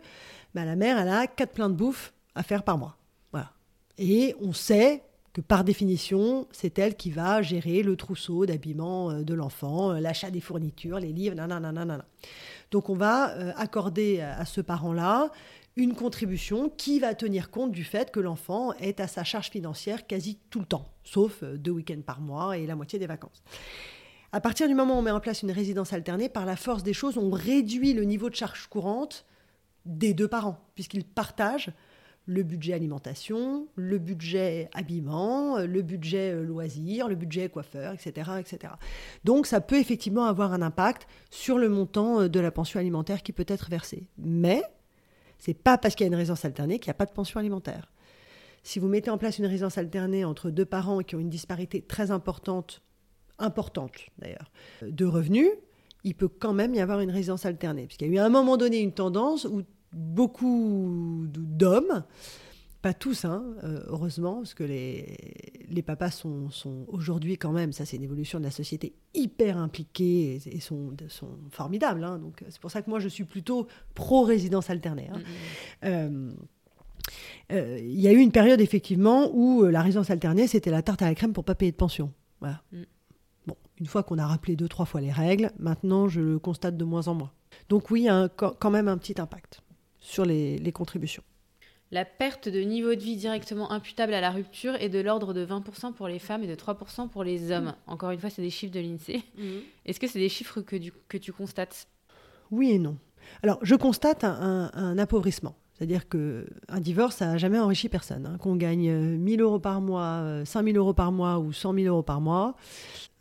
bah, la mère, elle a quatre pleins de bouffe à faire par mois. Voilà. Et on sait que par définition, c'est elle qui va gérer le trousseau d'habillement euh, de l'enfant, euh, l'achat des fournitures, les livres, nanana. Donc on va accorder à ce parent-là une contribution qui va tenir compte du fait que l'enfant est à sa charge financière quasi tout le temps, sauf euh, deux week-ends par mois et la moitié des vacances. À partir du moment où on met en place une résidence alternée, par la force des choses, on réduit le niveau de charge courante des deux parents, puisqu'ils partagent le budget alimentation, le budget habillement, le budget euh, loisirs, le budget coiffeur, etc., etc. Donc ça peut effectivement avoir un impact sur le montant euh, de la pension alimentaire qui peut être versée. Mais c'est pas parce qu'il y a une résidence alternée qu'il n'y a pas de pension alimentaire. Si vous mettez en place une résidence alternée entre deux parents qui ont une disparité très importante, importante d'ailleurs, de revenus, il peut quand même y avoir une résidence alternée. Puisqu'il y a eu à un moment donné une tendance où beaucoup d'hommes pas tous, hein, euh, heureusement, parce que les, les papas sont, sont aujourd'hui quand même, ça c'est une évolution de la société, hyper impliqués et, sont, sont formidables. Hein. donc c'est pour ça que moi je suis plutôt pro-résidence alternée. Hein. Mm, mm, mm. Euh, euh, il y a eu une période effectivement où euh, la résidence alternée, c'était la tarte à la crème pour pas payer de pension. Voilà. Mm. Bon, une fois qu'on a rappelé deux, trois fois les règles, maintenant je le constate de moins en moins. Donc oui, il y a un- quand quand même un petit impact sur les, les contributions. La perte de niveau de vie directement imputable à la rupture est de l'ordre de 20% pour les femmes et de 3% pour les hommes. Encore une fois, c'est des chiffres de l'INSEE. Est-ce que c'est des chiffres que, du- que tu constates? Oui et non. Alors, je constate un, un- un appauvrissement. C'est-à-dire qu'un divorce, ça n'a jamais enrichi personne. hein. Qu'on gagne euh, 1000 euros par mois, euh, 5000 euros par mois ou 100 000 euros par mois,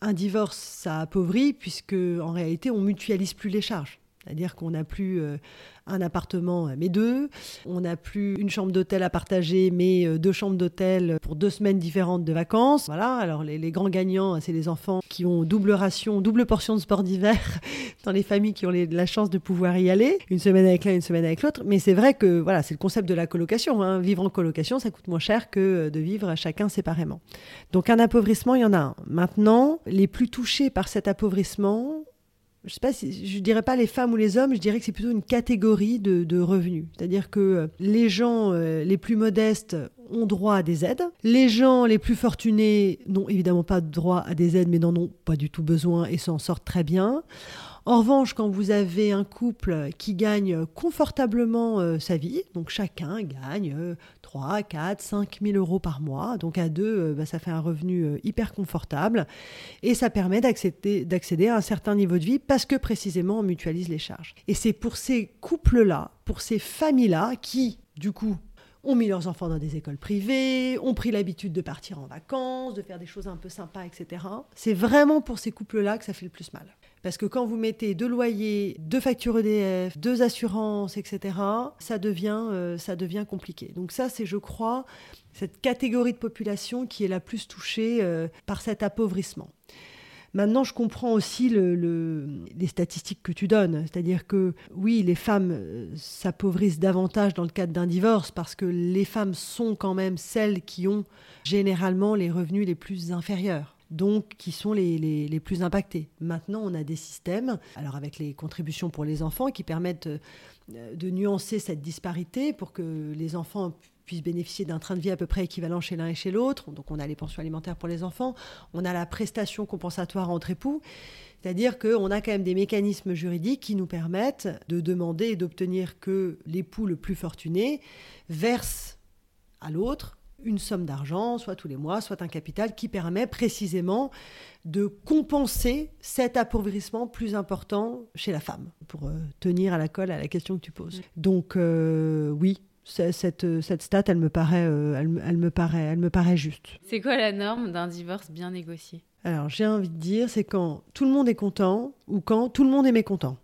un divorce, ça appauvrit puisque en réalité, on mutualise plus les charges. C'est-à-dire qu'on n'a plus euh, un appartement, euh, mais deux. On n'a plus une chambre d'hôtel à partager, mais euh, deux chambres d'hôtel pour deux semaines différentes de vacances. Voilà. Alors, les, grands gagnants, c'est les enfants qui ont double ration, double portion de sport d'hiver *laughs* dans les familles qui ont la chance de pouvoir y aller, une semaine avec l'un, une semaine avec l'autre. Mais c'est vrai que voilà, c'est le concept de la colocation. hein. Vivre en colocation, ça coûte moins cher que de vivre chacun séparément. Donc un appauvrissement, il y en a un. Maintenant, les plus touchés par cet appauvrissement, je sais pas dirais pas les femmes ou les hommes, je dirais que c'est plutôt une catégorie de, revenus. C'est-à-dire que euh, les gens euh, les plus modestes ont droit à des aides. Les gens les plus fortunés n'ont évidemment pas droit à des aides, mais n'en ont pas du tout besoin et s'en sortent très bien. En revanche, quand vous avez un couple qui gagne confortablement euh, sa vie, donc chacun gagne 3, 4, 5 000 euros par mois, donc à deux, euh, bah, ça fait un revenu euh, hyper confortable, et ça permet d'accéder, d'accéder à un certain niveau de vie parce que précisément on mutualise les charges. Et c'est pour ces couples-là, pour ces familles-là, qui, du coup, ont mis leurs enfants dans des écoles privées, ont pris l'habitude de partir en vacances, de faire des choses un peu sympas, etc. C'est vraiment pour ces couples-là que ça fait le plus mal. Parce que quand vous mettez deux loyers, deux factures EDF, deux assurances, etc., ça devient, euh, ça devient compliqué. Donc ça, c'est, je crois, cette catégorie de population qui est la plus touchée euh, par cet appauvrissement. Maintenant, je comprends aussi le- le- les statistiques que tu donnes. C'est-à-dire que oui, les femmes euh, s'appauvrissent davantage dans le cadre d'un divorce parce que les femmes sont quand même celles qui ont généralement les revenus les plus inférieurs. Donc, qui sont les, plus impactées. Maintenant, on a des systèmes, alors avec les contributions pour les enfants, qui permettent euh, de nuancer cette disparité pour que les enfants puissent bénéficier d'un train de vie à peu près équivalent chez l'un et chez l'autre. Donc, on a les pensions alimentaires pour les enfants, on a la prestation compensatoire entre époux. C'est-à-dire qu'on a quand même des mécanismes juridiques qui nous permettent de demander et d'obtenir que l'époux le plus fortuné verse à l'autre une somme d'argent, soit tous les mois, soit un capital, qui permet précisément de compenser cet appauvrissement plus important chez la femme, pour euh, tenir à la colle à la question que tu poses. Donc euh, oui, cette, cette stat, elle me paraît, euh, elle, elle me paraît, elle me paraît juste. C'est quoi la norme d'un divorce bien négocié? Alors, j'ai envie de dire, c'est quand tout le monde est content ou quand tout le monde est mécontent.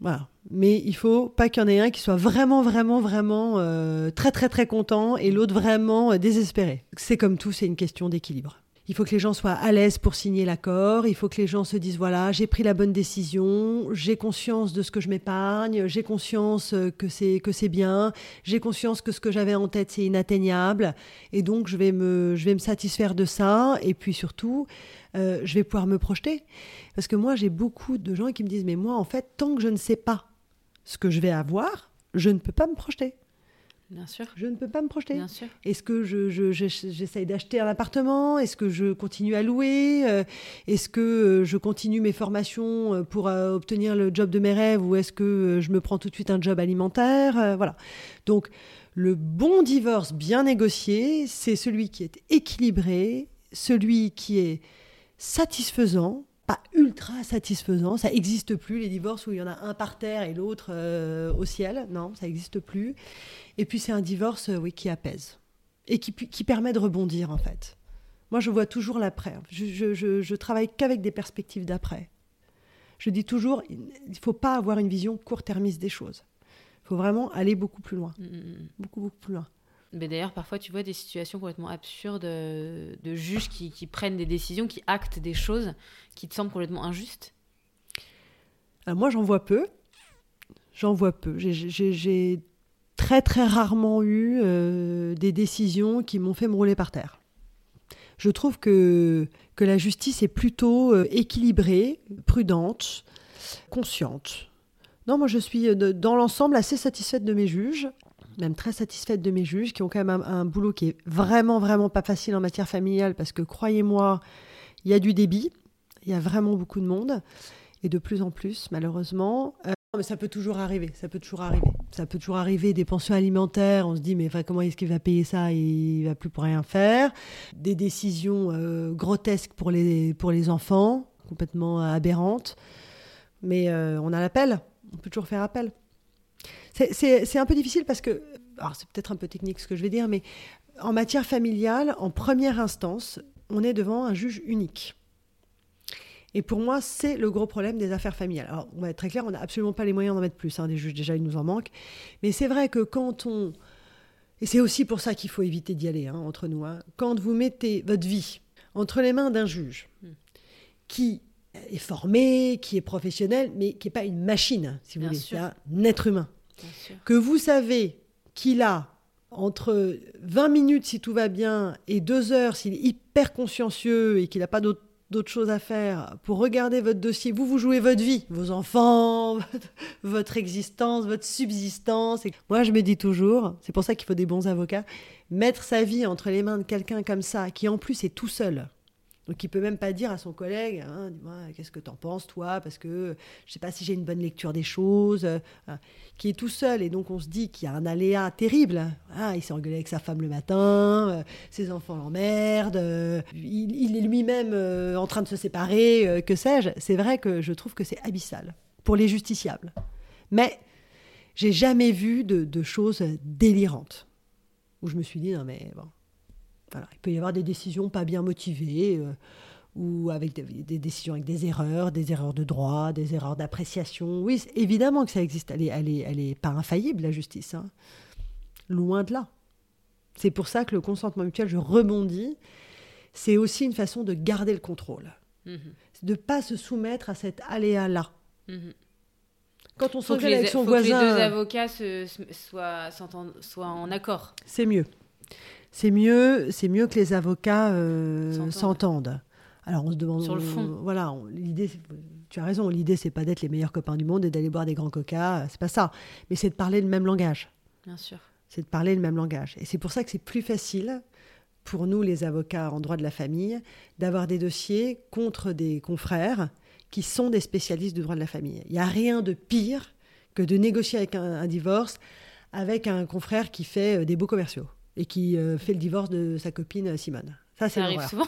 Voilà. Mais il faut pas qu'il y en ait un qui soit vraiment, vraiment, vraiment euh, très, très, très content et l'autre vraiment euh, désespéré. C'est comme tout, c'est une question d'équilibre. Il faut que les gens soient à l'aise pour signer l'accord. Il faut que les gens se disent voilà, j'ai pris la bonne décision, j'ai conscience de ce que je m'épargne, j'ai conscience euh, que c'est que c'est bien, j'ai conscience que ce que j'avais en tête c'est inatteignable, et donc je vais me je vais me satisfaire de ça. Et puis surtout, euh, je vais pouvoir me projeter. Parce que moi, j'ai beaucoup de gens qui me disent, mais moi, en fait, tant que je ne sais pas ce que je vais avoir, je ne peux pas me projeter. Bien sûr. Je ne peux pas me projeter. Bien sûr. Est-ce que je, je- je- j'essaye d'acheter un appartement? Est-ce que je continue à louer? Euh, Est-ce que euh, je continue mes formations pour obtenir le job de mes rêves Ou est-ce que je me prends tout de suite un job alimentaire? Voilà. Donc, le bon divorce bien négocié, c'est celui qui est équilibré, celui qui est satisfaisant, pas ultra satisfaisant. Ça n'existe plus, les divorces où il y en a un par terre et l'autre euh, au ciel. Non, ça n'existe plus. Et puis c'est un divorce, euh, oui, qui apaise et qui, permet de rebondir en fait. Moi, je vois toujours l'après. Je, je, je, je travaille qu'avec des perspectives d'après. Je dis toujours, il ne faut pas avoir une vision court-termiste des choses. Il faut vraiment aller beaucoup plus loin, Mm, mm, mm. beaucoup beaucoup plus loin. Mais d'ailleurs, parfois, tu vois des situations complètement absurdes euh, de juges qui, qui prennent des décisions, qui actent des choses qui te semblent complètement injustes. Alors moi, j'en vois peu. J'en vois peu. J'ai- très très rarement eu euh, des décisions qui m'ont fait me rouler par terre. Je trouve que, que la justice est plutôt euh, équilibrée, prudente, consciente. Non, moi je suis euh, dans l'ensemble assez satisfaite de mes juges. Même très satisfaite de mes juges, qui ont quand même un, boulot qui est vraiment, vraiment pas facile en matière familiale, parce que croyez-moi, il y a du débit, il y a vraiment beaucoup de monde, et de plus en plus, malheureusement. Euh, mais ça peut toujours arriver, ça peut toujours arriver. Ça peut toujours arriver des pensions alimentaires, on se dit mais comment est-ce qu'il va payer ça? Il va plus pour rien faire. Des décisions euh, grotesques pour les, pour les enfants, complètement aberrantes. Mais euh, on a l'appel, on peut toujours faire appel. C'est un peu difficile parce que, alors c'est peut-être un peu technique ce que je vais dire, mais en matière familiale, en première instance, on est devant un juge unique. Et pour moi, c'est le gros problème des affaires familiales. Alors, on va être très clair, on n'a absolument pas les moyens d'en mettre plus. Hein, des juges, déjà, il nous en manque. Mais c'est vrai que quand on. Et c'est aussi pour ça qu'il faut éviter d'y aller, hein, entre nous. Hein. Quand vous mettez votre vie entre les mains d'un juge qui est formé, qui est professionnel, mais qui n'est pas une machine, si vous voulez, c'est un être humain que vous savez qu'il a entre 20 minutes si tout va bien et 2 heures s'il est hyper consciencieux et qu'il n'a pas d'autres choses à faire pour regarder votre dossier. Vous, vous jouez votre vie, vos enfants, *laughs* votre existence, votre subsistance. Et moi, je me dis toujours, c'est pour ça qu'il faut des bons avocats, mettre sa vie entre les mains de quelqu'un comme ça, qui en plus est tout seul, donc il peut même pas dire à son collègue, hein, qu'est-ce que tu en penses toi, parce que je sais pas si j'ai une bonne lecture des choses, euh, qui est tout seul et donc on se dit qu'il y a un aléa terrible. Ah, il s'est engueulé avec sa femme le matin, euh, ses enfants l'emmerdent, euh, il, est lui-même en train de se séparer, que sais-je. C'est vrai que je trouve que c'est abyssal pour les justiciables. Mais j'ai jamais vu de, de choses délirantes où je me suis dit non mais bon il peut y avoir des décisions pas bien motivées euh, ou avec des, décisions avec des erreurs, des erreurs de droit, des erreurs d'appréciation. Oui, évidemment que ça existe. Elle n'est elle est, pas infaillible, la justice. Hein. Loin de là. C'est pour ça que le consentement mutuel, je rebondis, c'est aussi une façon de garder le contrôle. Mm-hmm. De ne pas se soumettre à cet aléa-là. Mm-hmm. Quand on s'engueule avec son voisin... que les deux avocats soient, soient en accord. C'est mieux c'est mieux, c'est mieux que les avocats euh, s'entendent. Alors on se demande sur le fond. voilà, l'idée, tu as raison. L'idée c'est pas d'être les meilleurs copains du monde et d'aller boire des grands coca, c'est pas ça. Mais c'est de parler le même langage. Bien sûr. C'est de parler le même langage. Et c'est pour ça que c'est plus facile pour nous les avocats en droit de la famille d'avoir des dossiers contre des confrères qui sont des spécialistes du droit de la famille. Il n'y a rien de pire que de négocier avec un divorce avec un confrère qui fait euh, des beaux commerciaux et qui euh, fait le divorce de sa copine euh, Simone. Ça, c'est arrive souvent.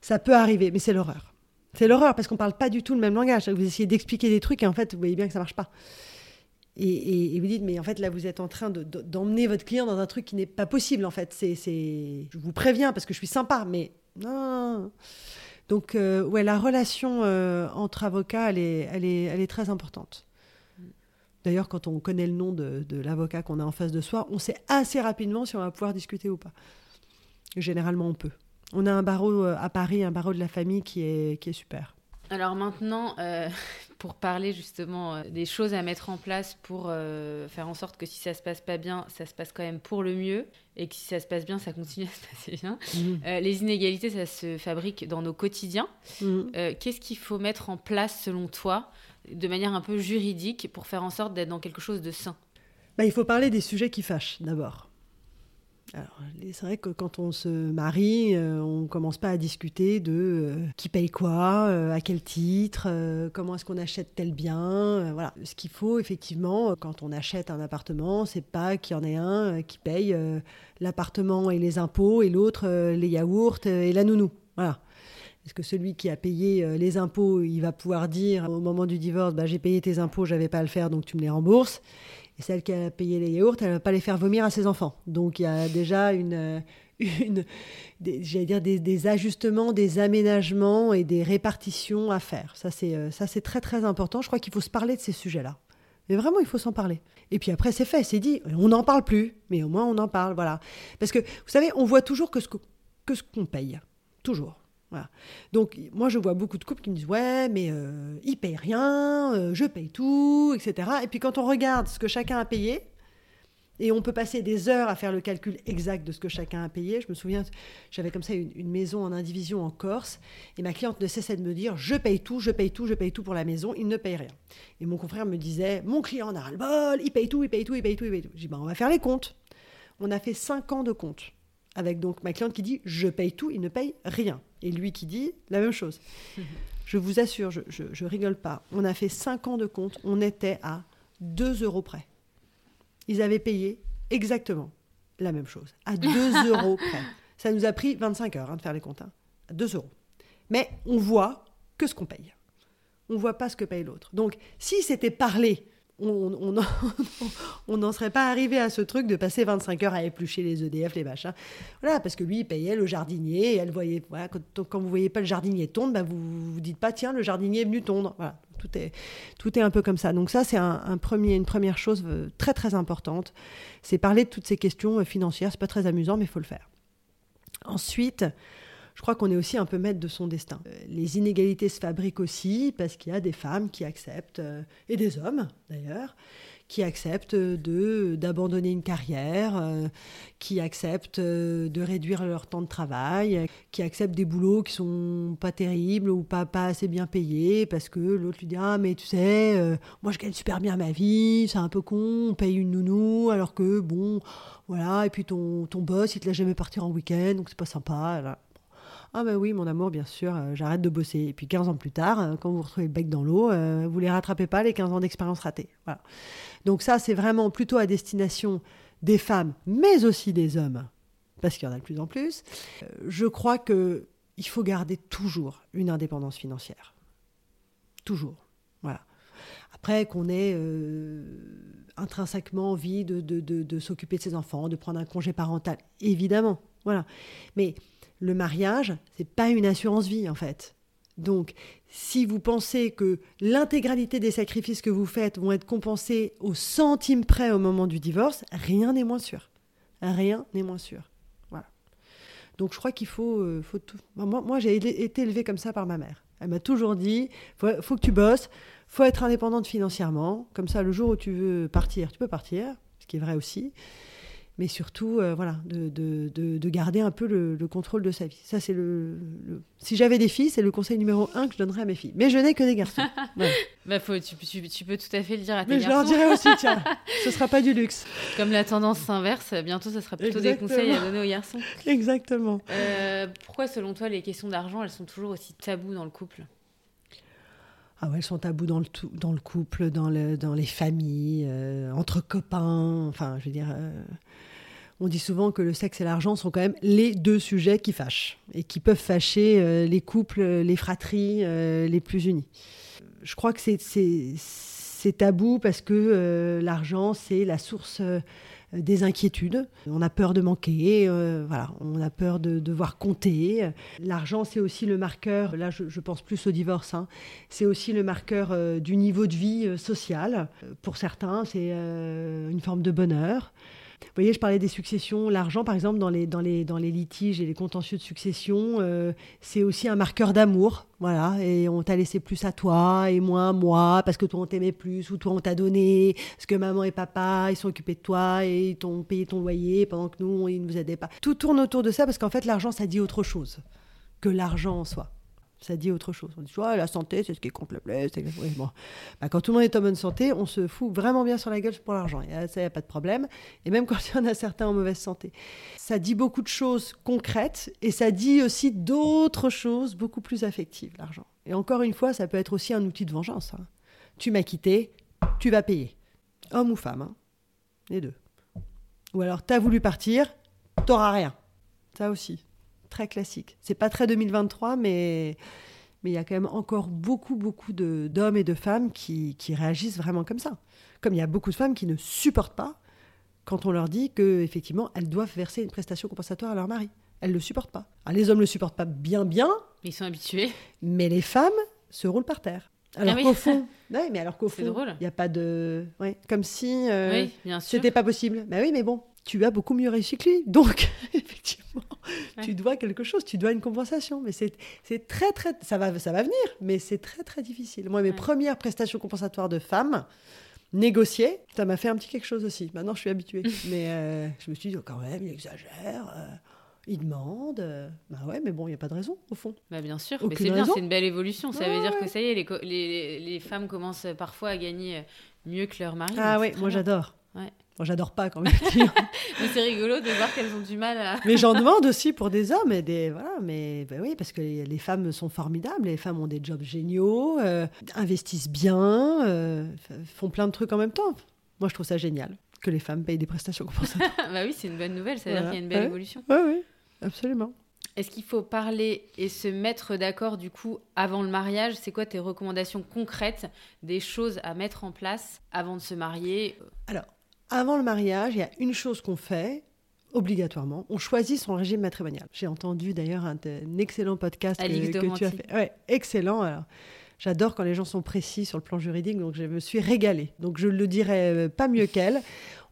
Ça peut arriver, mais c'est l'horreur. C'est l'horreur parce qu'on parle pas du tout le même langage. Vous essayez d'expliquer des trucs et en fait, vous voyez bien que ça marche pas. Et, vous dites, mais en fait, là, vous êtes en train d'emmener votre client dans un truc qui n'est pas possible, en fait. C'est, je vous préviens parce que je suis sympa, mais non. Donc, euh, ouais, la relation entre avocats, elle est, elle, est, elle est très importante. D'ailleurs, quand on connaît le nom de, l'avocat qu'on a en face de soi, on sait assez rapidement si on va pouvoir discuter ou pas. Généralement, on peut. On a un barreau euh, à Paris, un barreau de la famille qui est, qui est super. Alors maintenant, euh, *laughs* pour parler justement euh, des choses à mettre en place pour faire en sorte que si ça se passe pas bien, ça se passe quand même pour le mieux, et que si ça se passe bien, ça continue *laughs* à se passer bien. Mmh. les inégalités, ça se fabrique dans nos quotidiens. Mmh. Qu'est-ce qu'il faut mettre en place selon toi de manière un peu juridique pour faire en sorte d'être dans quelque chose de sain bah, Il faut parler des sujets qui fâchent d'abord. c'est vrai que quand on se marie, euh, on ne commence pas à discuter de euh, qui paye quoi, euh, à quel titre, comment est-ce qu'on achète tel bien. voilà. Ce qu'il faut, effectivement, quand on achète un appartement, c'est pas qu'il y en ait un qui paye l'appartement et les impôts et l'autre les yaourts et la nounou. Voilà. Est-ce que celui qui a payé euh, les impôts, il va pouvoir dire au moment du divorce, bah, j'ai payé tes impôts, j'avais pas à le faire, donc tu me les rembourses Et celle qui a payé les yaourts, elle va pas les faire vomir à ses enfants. Donc il y a déjà une, euh, *laughs* j'allais dire des, ajustements, des aménagements et des répartitions à faire. Ça c'est euh, ça c'est très très important. Je crois qu'il faut se parler de ces sujets-là. Mais vraiment, il faut s'en parler. Et puis après, c'est fait, c'est dit. On n'en parle plus, mais au moins on en parle, voilà. Parce que vous savez, on voit toujours que ce qu'on paye, toujours. Donc, moi, je vois beaucoup de couples qui me disent Ouais, mais euh, il paye rien, euh, je paye tout, etc. Et puis, quand on regarde ce que chacun a payé, et on peut passer des heures à faire le calcul exact de ce que chacun a payé. Je me souviens, j'avais comme ça une, maison en indivision en Corse, et ma cliente ne cessait de me dire Je paye tout, je paye tout, je paye tout pour la maison, il ne paye rien. Et mon confrère me disait Mon client en a ras-le-bol, il paye tout, il paye tout, il paye tout, il paye tout. Je dis ben, On va faire les comptes. On a fait 5 ans de compte. Avec donc ma cliente qui dit je paye tout, il ne paye rien. Et lui qui dit la même chose. *laughs* je vous assure, je, je, rigole pas. On a fait 5 ans de compte, on était à 2 euros près. Ils avaient payé exactement la même chose, à 2 *laughs* euros près. Ça nous a pris 25 heures hein, de faire les comptes, hein, à 2 euros. Mais on voit que ce qu'on paye. On voit pas ce que paye l'autre. Donc, si c'était parlé on n'en *laughs* serait pas arrivé à ce truc de passer 25 heures à éplucher les EDF, les machins. Voilà, parce que lui, il payait le jardinier, et elle voyait, voilà, quand, quand vous voyez pas le jardinier tondre, bah vous vous dites pas, tiens, le jardinier est venu tondre. Voilà, tout est, tout est un peu comme ça. Donc ça, c'est un, premier, une première chose euh, très très importante. C'est parler de toutes ces questions euh, financières. C'est pas très amusant, mais il faut le faire. Ensuite, je crois qu'on est aussi un peu maître de son destin. Euh, les inégalités se fabriquent aussi parce qu'il y a des femmes qui acceptent, euh, et des hommes d'ailleurs, qui acceptent de d'abandonner une carrière, euh, qui acceptent de réduire leur temps de travail, qui acceptent des boulots qui sont pas terribles ou pas pas assez bien payés parce que l'autre lui dit ah mais tu sais moi je gagne super bien ma vie, c'est un peu con, on paye une nounou alors que bon voilà et puis ton ton boss il te laisse jamais partir en week-end donc c'est pas sympa. Ah ben oui, mon amour, bien sûr, euh, j'arrête de bosser. Et puis 15 ans plus tard, euh, quand vous retrouvez le bec dans l'eau, euh, vous les rattrapez pas, les 15 ans d'expérience ratée. Voilà. Donc ça, c'est vraiment plutôt à destination des femmes, mais aussi des hommes, parce qu'il y en a de plus en plus. je crois que il faut garder toujours une indépendance financière. Toujours. Voilà. Après qu'on ait intrinsèquement envie de, de, de s'occuper de ses enfants, de prendre un congé parental, évidemment. Voilà. Mais le mariage, c'est pas une assurance vie en fait. Donc, si vous pensez que l'intégralité des sacrifices que vous faites vont être compensés au centime près au moment du divorce, rien n'est moins sûr. Rien n'est moins sûr. Voilà. Donc, je crois qu'il faut, euh, faut tout. Moi, j'ai été élevée comme ça par ma mère. Elle m'a toujours dit faut, faut que tu bosses, faut être indépendante financièrement. Comme ça, le jour où tu veux partir, tu peux partir, ce qui est vrai aussi mais surtout euh, voilà de, de, de, garder un peu le, contrôle de sa vie. Ça c'est le, si j'avais des filles, c'est le conseil numéro un que je donnerais à mes filles. Mais je n'ai que des garçons. *laughs* bah faut, tu, tu, peux tout à fait le dire à tes mais garçons. je leur dirais aussi tiens, *laughs* ce sera pas du luxe. Comme la tendance s'inverse, bientôt ce sera plutôt des conseils à donner aux garçons. Exactement. Euh, pourquoi selon toi les questions d'argent elles sont toujours aussi taboues dans le couple? Ah elles sont tabous dans le, dans le couple, dans, le, dans les familles, euh, entre copains. Enfin, je veux dire, on dit souvent que le sexe et l'argent sont quand même les deux sujets qui fâchent et qui peuvent fâcher euh, les couples, les fratries euh, les plus unis. Je crois que c'est tabou parce que euh, l'argent, c'est la source des inquiétudes. On a peur de manquer, voilà, on a peur de devoir compter. L'argent, c'est aussi le marqueur, là je, pense plus au divorce, hein, c'est aussi le marqueur du niveau de vie social. Pour certains, c'est une forme de bonheur. Vous voyez, je parlais des successions. L'argent, par exemple, dans les, dans, les, dans les litiges et les contentieux de succession, euh, c'est aussi un marqueur d'amour. Voilà. Et on t'a laissé plus à toi et moins à moi parce que toi, on t'aimait plus ou toi, on t'a donné. Parce que maman et papa, ils sont occupés de toi et ils t'ont payé ton loyer pendant que nous, ils ne nous aidaient pas. Tout tourne autour de ça parce qu'en fait, l'argent, ça dit autre chose que l'argent en soi ça dit autre chose. On dit, ouais, la santé, c'est ce qui compte le plus. bah, quand tout le monde est en bonne santé, on se fout vraiment bien sur la gueule pour l'argent. Ça, il n'y a pas de problème. Et même quand il y en a certains en mauvaise santé. Ça dit beaucoup de choses concrètes et ça dit aussi d'autres choses beaucoup plus affectives, l'argent. Et encore une fois, ça peut être aussi un outil de vengeance. Hein. Tu m'as quitté, tu vas payer. Homme ou femme, hein. les deux. Ou alors, tu as voulu partir, t'auras rien. Ça aussi très classique. C'est pas très 2023, mais mais il y a quand même encore beaucoup, beaucoup d'hommes et de femmes qui, qui, réagissent vraiment comme ça. Comme il y a beaucoup de femmes qui ne supportent pas quand on leur dit que effectivement elles doivent verser une prestation compensatoire à leur mari. Elles le supportent pas. Ah, les hommes le supportent pas bien, bien. Ils sont habitués. Mais les femmes se roulent par terre. Alors ah qu'au fond, *laughs* mais alors qu'au fond, il n'y a pas de, ouais, comme si euh, c'était pas possible. Bah oui, mais bon, tu as beaucoup mieux réussi que lui. Donc, *laughs* effectivement, tu dois quelque chose, tu dois une compensation. Mais c'est très, très. Ça va, ça va venir, mais c'est très, très difficile. Moi, mes premières prestations compensatoires de femmes, négociées, ça m'a fait un petit quelque chose aussi. Maintenant, je suis habituée. *laughs* mais euh, je me suis dit, oh, quand même, il exagère. Euh, il demande. Euh, bah ouais, mais bon, il n'y a pas de raison, au fond. Bah bien sûr, mais c'est bien, c'est une belle évolution. Ça veut dire que ça y est, les, les, les, femmes commencent parfois à gagner mieux que leur mari. Ah oui, moi j'adore. Bon, j'adore pas quand même. *laughs* mais c'est rigolo de voir qu'elles ont du mal à. mais j'en demande aussi pour des hommes et des voilà, mais ben oui, parce que les, femmes sont formidables. Les femmes ont des jobs géniaux, euh, investissent bien, euh, font plein de trucs en même temps. Moi, je trouve ça génial que les femmes payent des prestations compensatoires. *laughs* bah oui, c'est une bonne nouvelle. Ça veut dire qu'il y a une belle évolution. Oui, oui, absolument. Est-ce qu'il faut parler et se mettre d'accord du coup avant le mariage? C'est quoi tes recommandations concrètes des choses à mettre en place avant de se marier? Alors, avant le mariage, il y a une chose qu'on fait obligatoirement. On choisit son régime matrimonial. J'ai entendu d'ailleurs un, excellent podcast que, tu as fait. Ouais, excellent. Alors, J'adore quand les gens sont précis sur le plan juridique, donc je me suis régalée. Donc je ne le dirais euh, pas mieux qu'elle.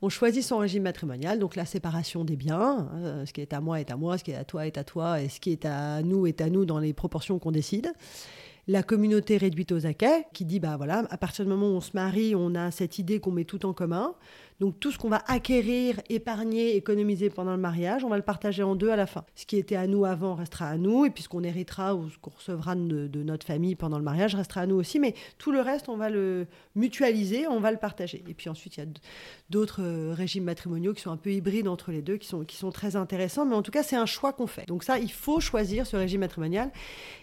On choisit son régime matrimonial, donc la séparation des biens. Hein, ce qui est à moi est à moi, ce qui est à toi est à toi, et ce qui est à nous est à nous dans les proportions qu'on décide la communauté réduite aux acquets, qui dit, bah voilà, à partir du moment où on se marie, on a cette idée qu'on met tout en commun. Donc tout ce qu'on va acquérir, épargner, économiser pendant le mariage, on va le partager en deux à la fin. Ce qui était à nous avant restera à nous, et puis ce qu'on héritera ou ce qu'on recevra de, notre famille pendant le mariage restera à nous aussi. Mais tout le reste, on va le mutualiser, on va le partager. Et puis ensuite, il y a d'autres euh, régimes matrimoniaux qui sont un peu hybrides entre les deux, qui sont, qui sont très intéressants. Mais en tout cas, c'est un choix qu'on fait. Donc ça, il faut choisir ce régime matrimonial.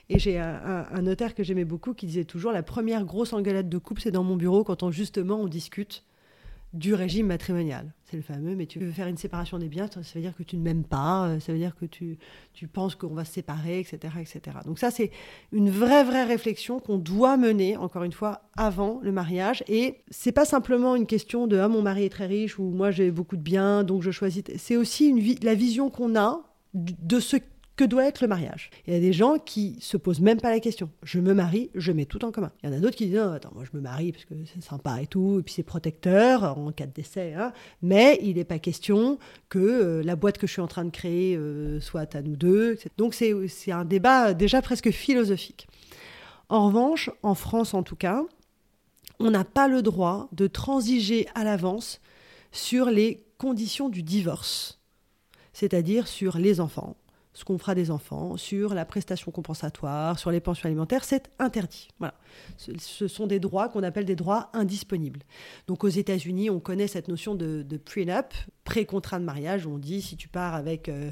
Et j'ai un, notaire que j'aimais beaucoup qui disait toujours la première grosse engueulade de couple, c'est dans mon bureau quand on justement on discute du régime matrimonial. C'est le fameux, mais tu veux faire une séparation des biens, ça veut dire que tu ne m'aimes pas, euh, ça veut dire que tu, tu penses qu'on va se séparer, etc., etc. Donc ça, c'est une vraie, vraie réflexion qu'on doit mener, encore une fois, avant le mariage. Et c'est pas simplement une question de « ah, mon mari est très riche » ou « moi, j'ai beaucoup de biens, donc je choisis ». C'est aussi une la vision qu'on a de ce que doit être le mariage. Il y a des gens qui se posent même pas la question. Je me marie, je mets tout en commun. Il y en a d'autres qui disent non, attends, moi je me marie parce que c'est sympa et tout, et puis c'est protecteur en cas de décès. Hein. Mais il n'est pas question que euh, la boîte que je suis en train de créer euh, soit à nous deux. Donc c'est un débat déjà presque philosophique. En revanche, en France en tout cas, on n'a pas le droit de transiger à l'avance sur les conditions du divorce, c'est-à-dire sur les enfants, ce qu'on fera des enfants, sur la prestation compensatoire, sur les pensions alimentaires, c'est interdit. Voilà. Ce, sont des droits qu'on appelle des droits indisponibles. Donc aux États-Unis, on connaît cette notion de, de prenup, pré-contrat de mariage. On dit si tu pars avec euh,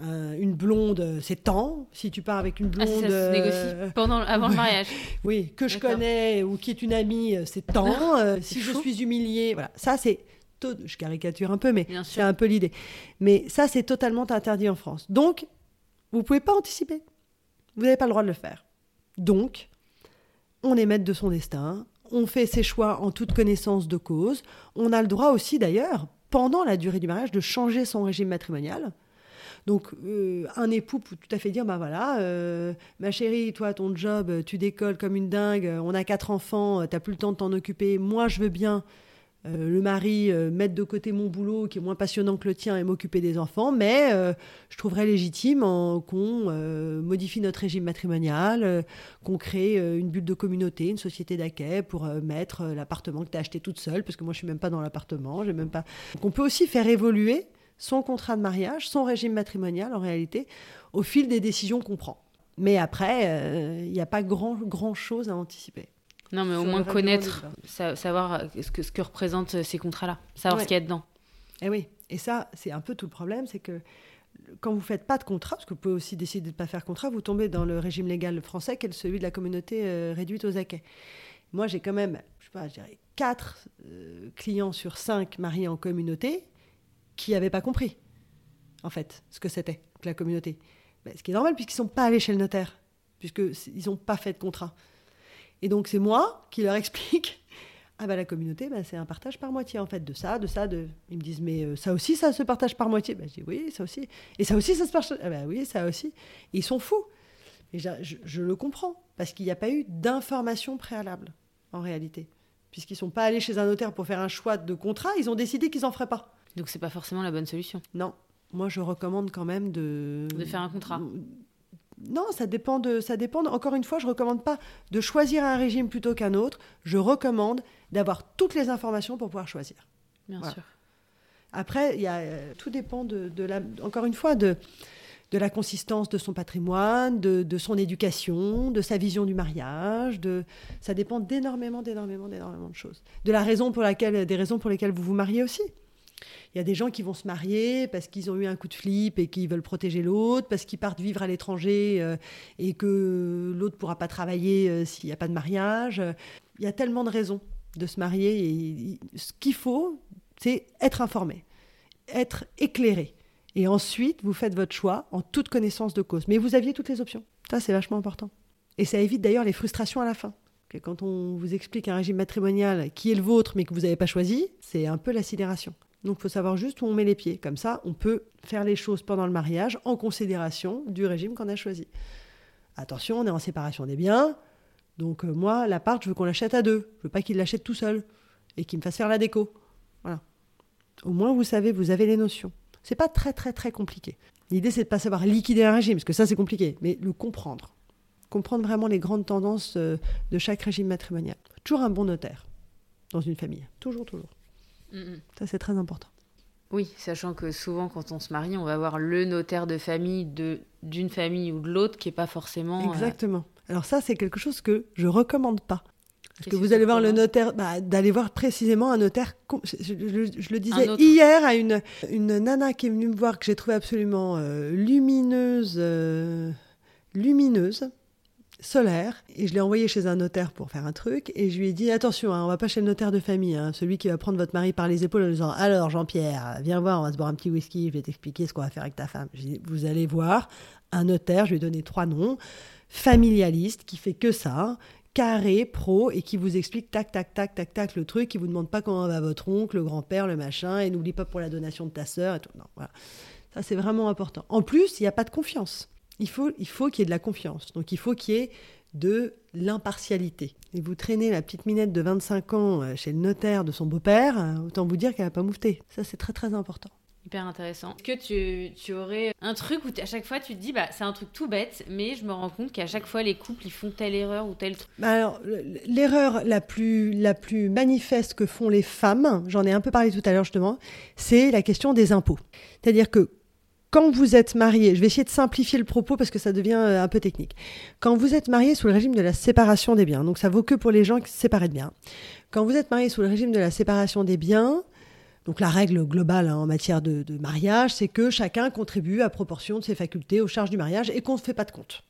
une blonde, c'est tant. Si tu pars avec une blonde. Ah, ça se négocie pendant, avant le mariage. oui, que je connais ou qui est une amie, c'est tant. *laughs* Euh, si je suis humiliée, voilà. Ça, c'est je caricature un peu, mais c'est un peu l'idée. Mais ça, c'est totalement interdit en France. Donc, vous ne pouvez pas anticiper. Vous n'avez pas le droit de le faire. Donc, on est maître de son destin, on fait ses choix en toute connaissance de cause. On a le droit aussi, d'ailleurs, pendant la durée du mariage, de changer son régime matrimonial. Donc, euh, un époux peut tout à fait dire, bah voilà, euh, ma chérie, toi, ton job, tu décolles comme une dingue, on a quatre enfants, tu n'as plus le temps de t'en occuper, moi, je veux bien euh, le mari euh, mettre de côté mon boulot qui est moins passionnant que le tien et m'occuper des enfants, mais euh, je trouverais légitime qu'on modifie notre régime matrimonial, qu'on crée une bulle de communauté, une société d'accueil pour mettre l'appartement que tu as acheté toute seule, parce que moi je suis même pas dans l'appartement, j'ai même pas. On peut aussi faire évoluer son contrat de mariage, son régime matrimonial en réalité, au fil des décisions qu'on prend. Mais après, il n'y a pas grand, grand chose à anticiper. Non, mais au moins connaître, savoir ce que, ce que représentent ces contrats-là, savoir ce qu'il y a dedans. Et eh oui, et ça, c'est un peu tout le problème, c'est que quand vous faites pas de contrat, parce que vous pouvez aussi décider de ne pas faire contrat, vous tombez dans le régime légal français, qui est celui de la communauté euh, réduite aux acquets. Moi, j'ai quand même, je sais pas, je dirais 4 euh, clients sur 5 mariés en communauté qui n'avaient pas compris, en fait, ce que c'était que la communauté. ce qui est normal, puisqu'ils ne sont pas allés chez le notaire, puisqu'ils n'ont pas fait de contrat. Et donc c'est moi qui leur explique. *laughs* Ah bah la communauté, bah, c'est un partage par moitié en fait, de ça, de ça, de... Ils me disent, mais euh, ça aussi, ça se partage par moitié. Bah, je dis, oui, ça aussi. Et ça aussi, ça se partage. Ah bah oui, ça aussi. ils sont fous. Et je, le comprends, parce qu'il n'y a pas eu d'information préalable, en réalité. Puisqu'ils ne sont pas allés chez un notaire pour faire un choix de contrat, ils ont décidé qu'ils n'en feraient pas. Donc c'est pas forcément la bonne solution. Non. Moi, je recommande quand même de... De faire un contrat non, ça dépend de, ça dépend. Encore une fois, je recommande pas de choisir un régime plutôt qu'un autre. Je recommande d'avoir toutes les informations pour pouvoir choisir. Bien sûr. Après, y a, euh, tout dépend de, la, encore une fois, de, de la consistance de son patrimoine, de, son éducation, de sa vision du mariage. De, ça dépend d'énormément, d'énormément, d'énormément de choses. De la raison pour laquelle, des raisons pour lesquelles vous vous mariez aussi. Il y a des gens qui vont se marier parce qu'ils ont eu un coup de flip et qu'ils veulent protéger l'autre, parce qu'ils partent vivre à l'étranger euh, et que l'autre ne pourra pas travailler euh, s'il n'y a pas de mariage. Il y a tellement de raisons de se marier et ce qu'il faut, c'est être informé, être éclairé. Et ensuite, vous faites votre choix en toute connaissance de cause. Mais vous aviez toutes les options. Ça, c'est vachement important. Et ça évite d'ailleurs les frustrations à la fin. Que quand on vous explique un régime matrimonial qui est le vôtre mais que vous n'avez pas choisi, c'est un peu la sidération. Donc il faut savoir juste où on met les pieds. Comme ça, on peut faire les choses pendant le mariage en considération du régime qu'on a choisi. Attention, on est en séparation des biens. Donc euh, moi, l'appart, je veux qu'on l'achète à deux. Je veux pas qu'il l'achète tout seul et qu'il me fasse faire la déco. Voilà. Au moins, vous savez, vous avez les notions. C'est pas très très très compliqué. L'idée, c'est de pas savoir liquider un régime, parce que ça, c'est compliqué, mais le comprendre comprendre vraiment les grandes tendances euh, de chaque régime matrimonial. Toujours un bon notaire dans une famille. Toujours, toujours. Mm, mm. Ça, c'est très important. Oui, sachant que souvent, quand on se marie, on va voir le notaire de famille de, d'une famille ou de l'autre qui n'est pas forcément. Euh, Exactement. Alors, ça, c'est quelque chose que je recommande pas. Parce que vous allez voir le notaire, bah, d'aller voir précisément un notaire. Je, le disais hier à une, une nana qui est venue me voir que j'ai trouvé absolument euh, lumineuse, lumineuse, solaire et je l'ai envoyé chez un notaire pour faire un truc et je lui ai dit attention hein, on va pas chez le notaire de famille hein, celui qui va prendre votre mari par les épaules en disant alors Jean-Pierre viens voir on va se boire un petit whisky je vais t'expliquer ce qu'on va faire avec ta femme. Dit, vous allez voir un notaire je lui ai donné trois noms familialiste qui fait que ça carré pro et qui vous explique tac tac tac tac tac le truc qui vous demande pas comment va votre oncle le grand-père le machin et n'oublie pas pour la donation de ta sœur et tout. Voilà. Ça c'est vraiment important. En plus il n'y a pas de confiance il faut qu'il faut y ait de la confiance. Donc il faut qu'il y ait de l'impartialité. Et vous traînez la petite minette de 25 ans euh, chez le notaire de son beau-père, euh, autant vous dire qu'elle va pas moufter. Ça, c'est très très important. Hyper intéressant. Que tu, tu aurais un truc où à chaque fois tu te dis, bah, c'est un truc tout bête, mais je me rends compte qu'à chaque fois les couples ils font telle erreur ou tel truc. Bah, alors, l'erreur la plus, la plus manifeste que font les femmes, j'en ai un peu parlé tout à l'heure justement, c'est la question des impôts. C'est-à-dire que quand vous êtes marié, je vais essayer de simplifier le propos parce que ça devient euh, un peu technique. Quand vous êtes marié sous le régime de la séparation des biens, donc ça vaut que pour les gens qui se séparent de biens. Quand vous êtes marié sous le régime de la séparation des biens, donc la règle globale hein, en matière de, de mariage, c'est que chacun contribue à proportion de ses facultés aux charges du mariage et qu'on ne fait pas de compte.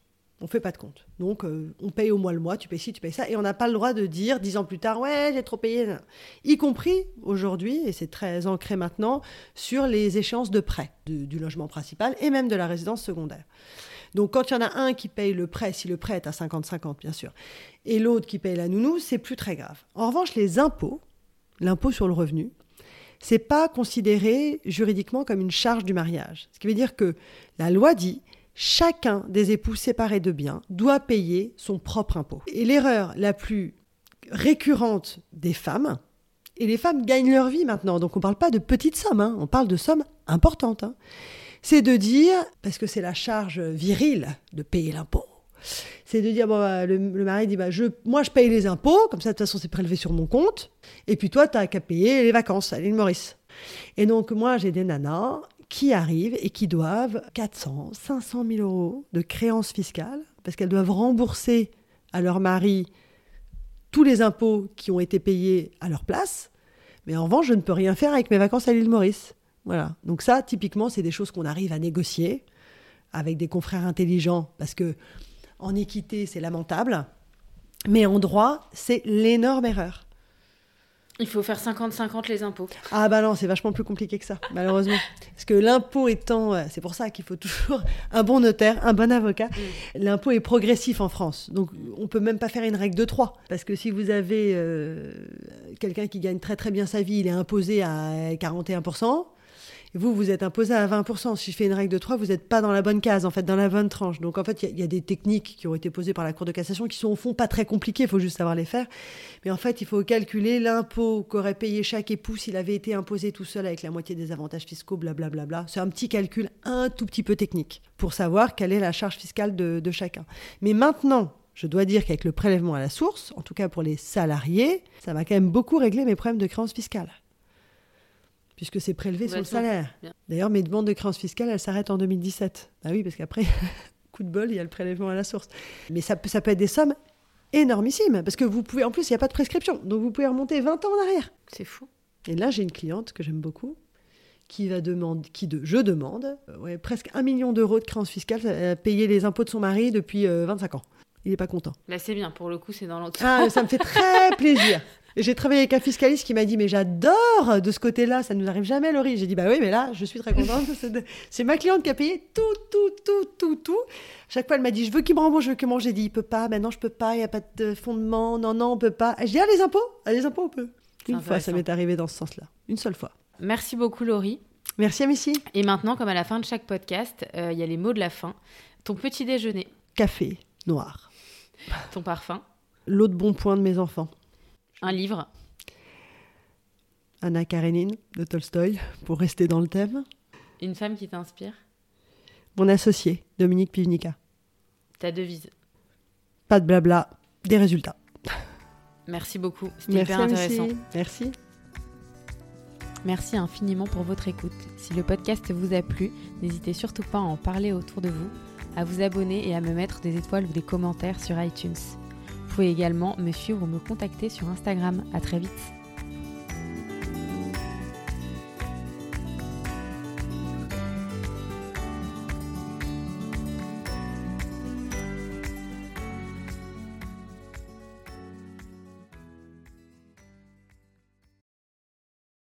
On fait pas de compte. Donc, euh, on paye au mois le mois, tu payes ci, tu payes ça, et on n'a pas le droit de dire dix ans plus tard, ouais, j'ai trop payé. Y compris aujourd'hui, et c'est très ancré maintenant, sur les échéances de prêt du logement principal et même de la résidence secondaire. Donc, quand il y en a un qui paye le prêt, si le prêt est à 50-50, bien sûr, et l'autre qui paye la nounou, c'est plus très grave. En revanche, les impôts, l'impôt sur le revenu, c'est pas considéré juridiquement comme une charge du mariage. Ce qui veut dire que la loi dit chacun des époux séparés de biens doit payer son propre impôt. Et l'erreur la plus récurrente des femmes, et les femmes gagnent leur vie maintenant, donc on ne parle pas de petites sommes, hein, on parle de sommes importantes, hein, c'est de dire, parce que c'est la charge virile de payer l'impôt, c'est de dire, bah, le, mari dit, bah, je, moi je paye les impôts, comme ça de toute façon c'est prélevé sur mon compte, et puis toi tu n'as qu'à payer les vacances à l'île Maurice. Et donc moi j'ai des nanas qui arrivent et qui doivent 400, 500 000 euros de créances fiscales parce qu'elles doivent rembourser à leur mari tous les impôts qui ont été payés à leur place. Mais en revanche, je ne peux rien faire avec mes vacances à l'île Maurice. Voilà. Donc ça, typiquement, c'est des choses qu'on arrive à négocier avec des confrères intelligents parce que en équité, c'est lamentable. Mais en droit, c'est l'énorme erreur. Il faut faire 50-50 les impôts. Ah bah non, c'est vachement plus compliqué que ça, malheureusement. *laughs* Parce que l'impôt étant, euh, c'est pour ça qu'il faut toujours *laughs* un bon notaire, un bon avocat. Mm. L'impôt est progressif en France, donc on peut même pas faire une règle de 3. Parce que si vous avez euh, quelqu'un qui gagne très très bien sa vie, il est imposé à 41%, vous, vous êtes imposé à 20%. Si je fais une règle de 3, vous n'êtes pas dans la bonne case, en fait, dans la bonne tranche. Donc, en fait, il y, a des techniques qui ont été posées par la Cour de cassation qui sont, au fond, pas très compliquées. Il faut juste savoir les faire. Mais en fait, il faut calculer l'impôt qu'aurait payé chaque époux s'il avait été imposé tout seul avec la moitié des avantages fiscaux, blablabla. Bla, bla, bla. C'est un petit calcul un tout petit peu technique pour savoir quelle est la charge fiscale de, de chacun. Mais maintenant, je dois dire qu'avec le prélèvement à la source, en tout cas pour les salariés, ça va quand même beaucoup régler mes problèmes de créances fiscales puisque c'est prélevé sur le salaire. D'ailleurs, mes demandes de créances fiscales, elles s'arrêtent en 2017. Ah oui, parce qu'après, *laughs* coup de bol, il y a le prélèvement à la source. Mais ça peut, ça peut être des sommes énormissimes, parce que vous pouvez, en plus, il n'y a pas de prescription, donc vous pouvez remonter 20 ans en arrière. C'est fou. Et là, j'ai une cliente que j'aime beaucoup, qui va demander, qui de, je demande, euh, ouais, presque un million d'euros de créances fiscales à payer les impôts de son mari depuis 25 ans. Il n'est pas content. Là, c'est bien. Pour le coup, c'est dans l'autre. Ah, ça me fait très *laughs* plaisir. J'ai travaillé avec un fiscaliste qui m'a dit mais j'adore de ce côté-là, ça ne nous arrive jamais Laurie. J'ai dit bah oui mais là je suis très contente. *laughs* C'est ma cliente qui a payé tout tout tout tout tout. Chaque fois elle m'a dit je veux qu'il me rembourse, je veux qu'il me J'ai dit il peut pas, maintenant je peux pas, il y a pas de fondement, non non on peut pas. Je dis ah les impôts, ah, les impôts on peut. Une fois ça m'est arrivé dans ce sens-là, une seule fois. Merci beaucoup Laurie. Merci à Missy. Et maintenant comme à la fin de chaque podcast, euh, il y a les mots de la fin. Ton petit déjeuner. Café noir. Ton parfum. L'eau de bon point de mes enfants. Un livre. Anna Karenine de Tolstoï, pour rester dans le thème. Une femme qui t'inspire. Mon associé, Dominique Pivnica. Ta devise. Pas de blabla, des résultats. Merci beaucoup, c'était hyper intéressant. Merci. Merci infiniment pour votre écoute. Si le podcast vous a plu, n'hésitez surtout pas à en parler autour de vous, à vous abonner et à me mettre des étoiles ou des commentaires sur iTunes. Vous pouvez également me suivre ou me contacter sur Instagram. À très vite.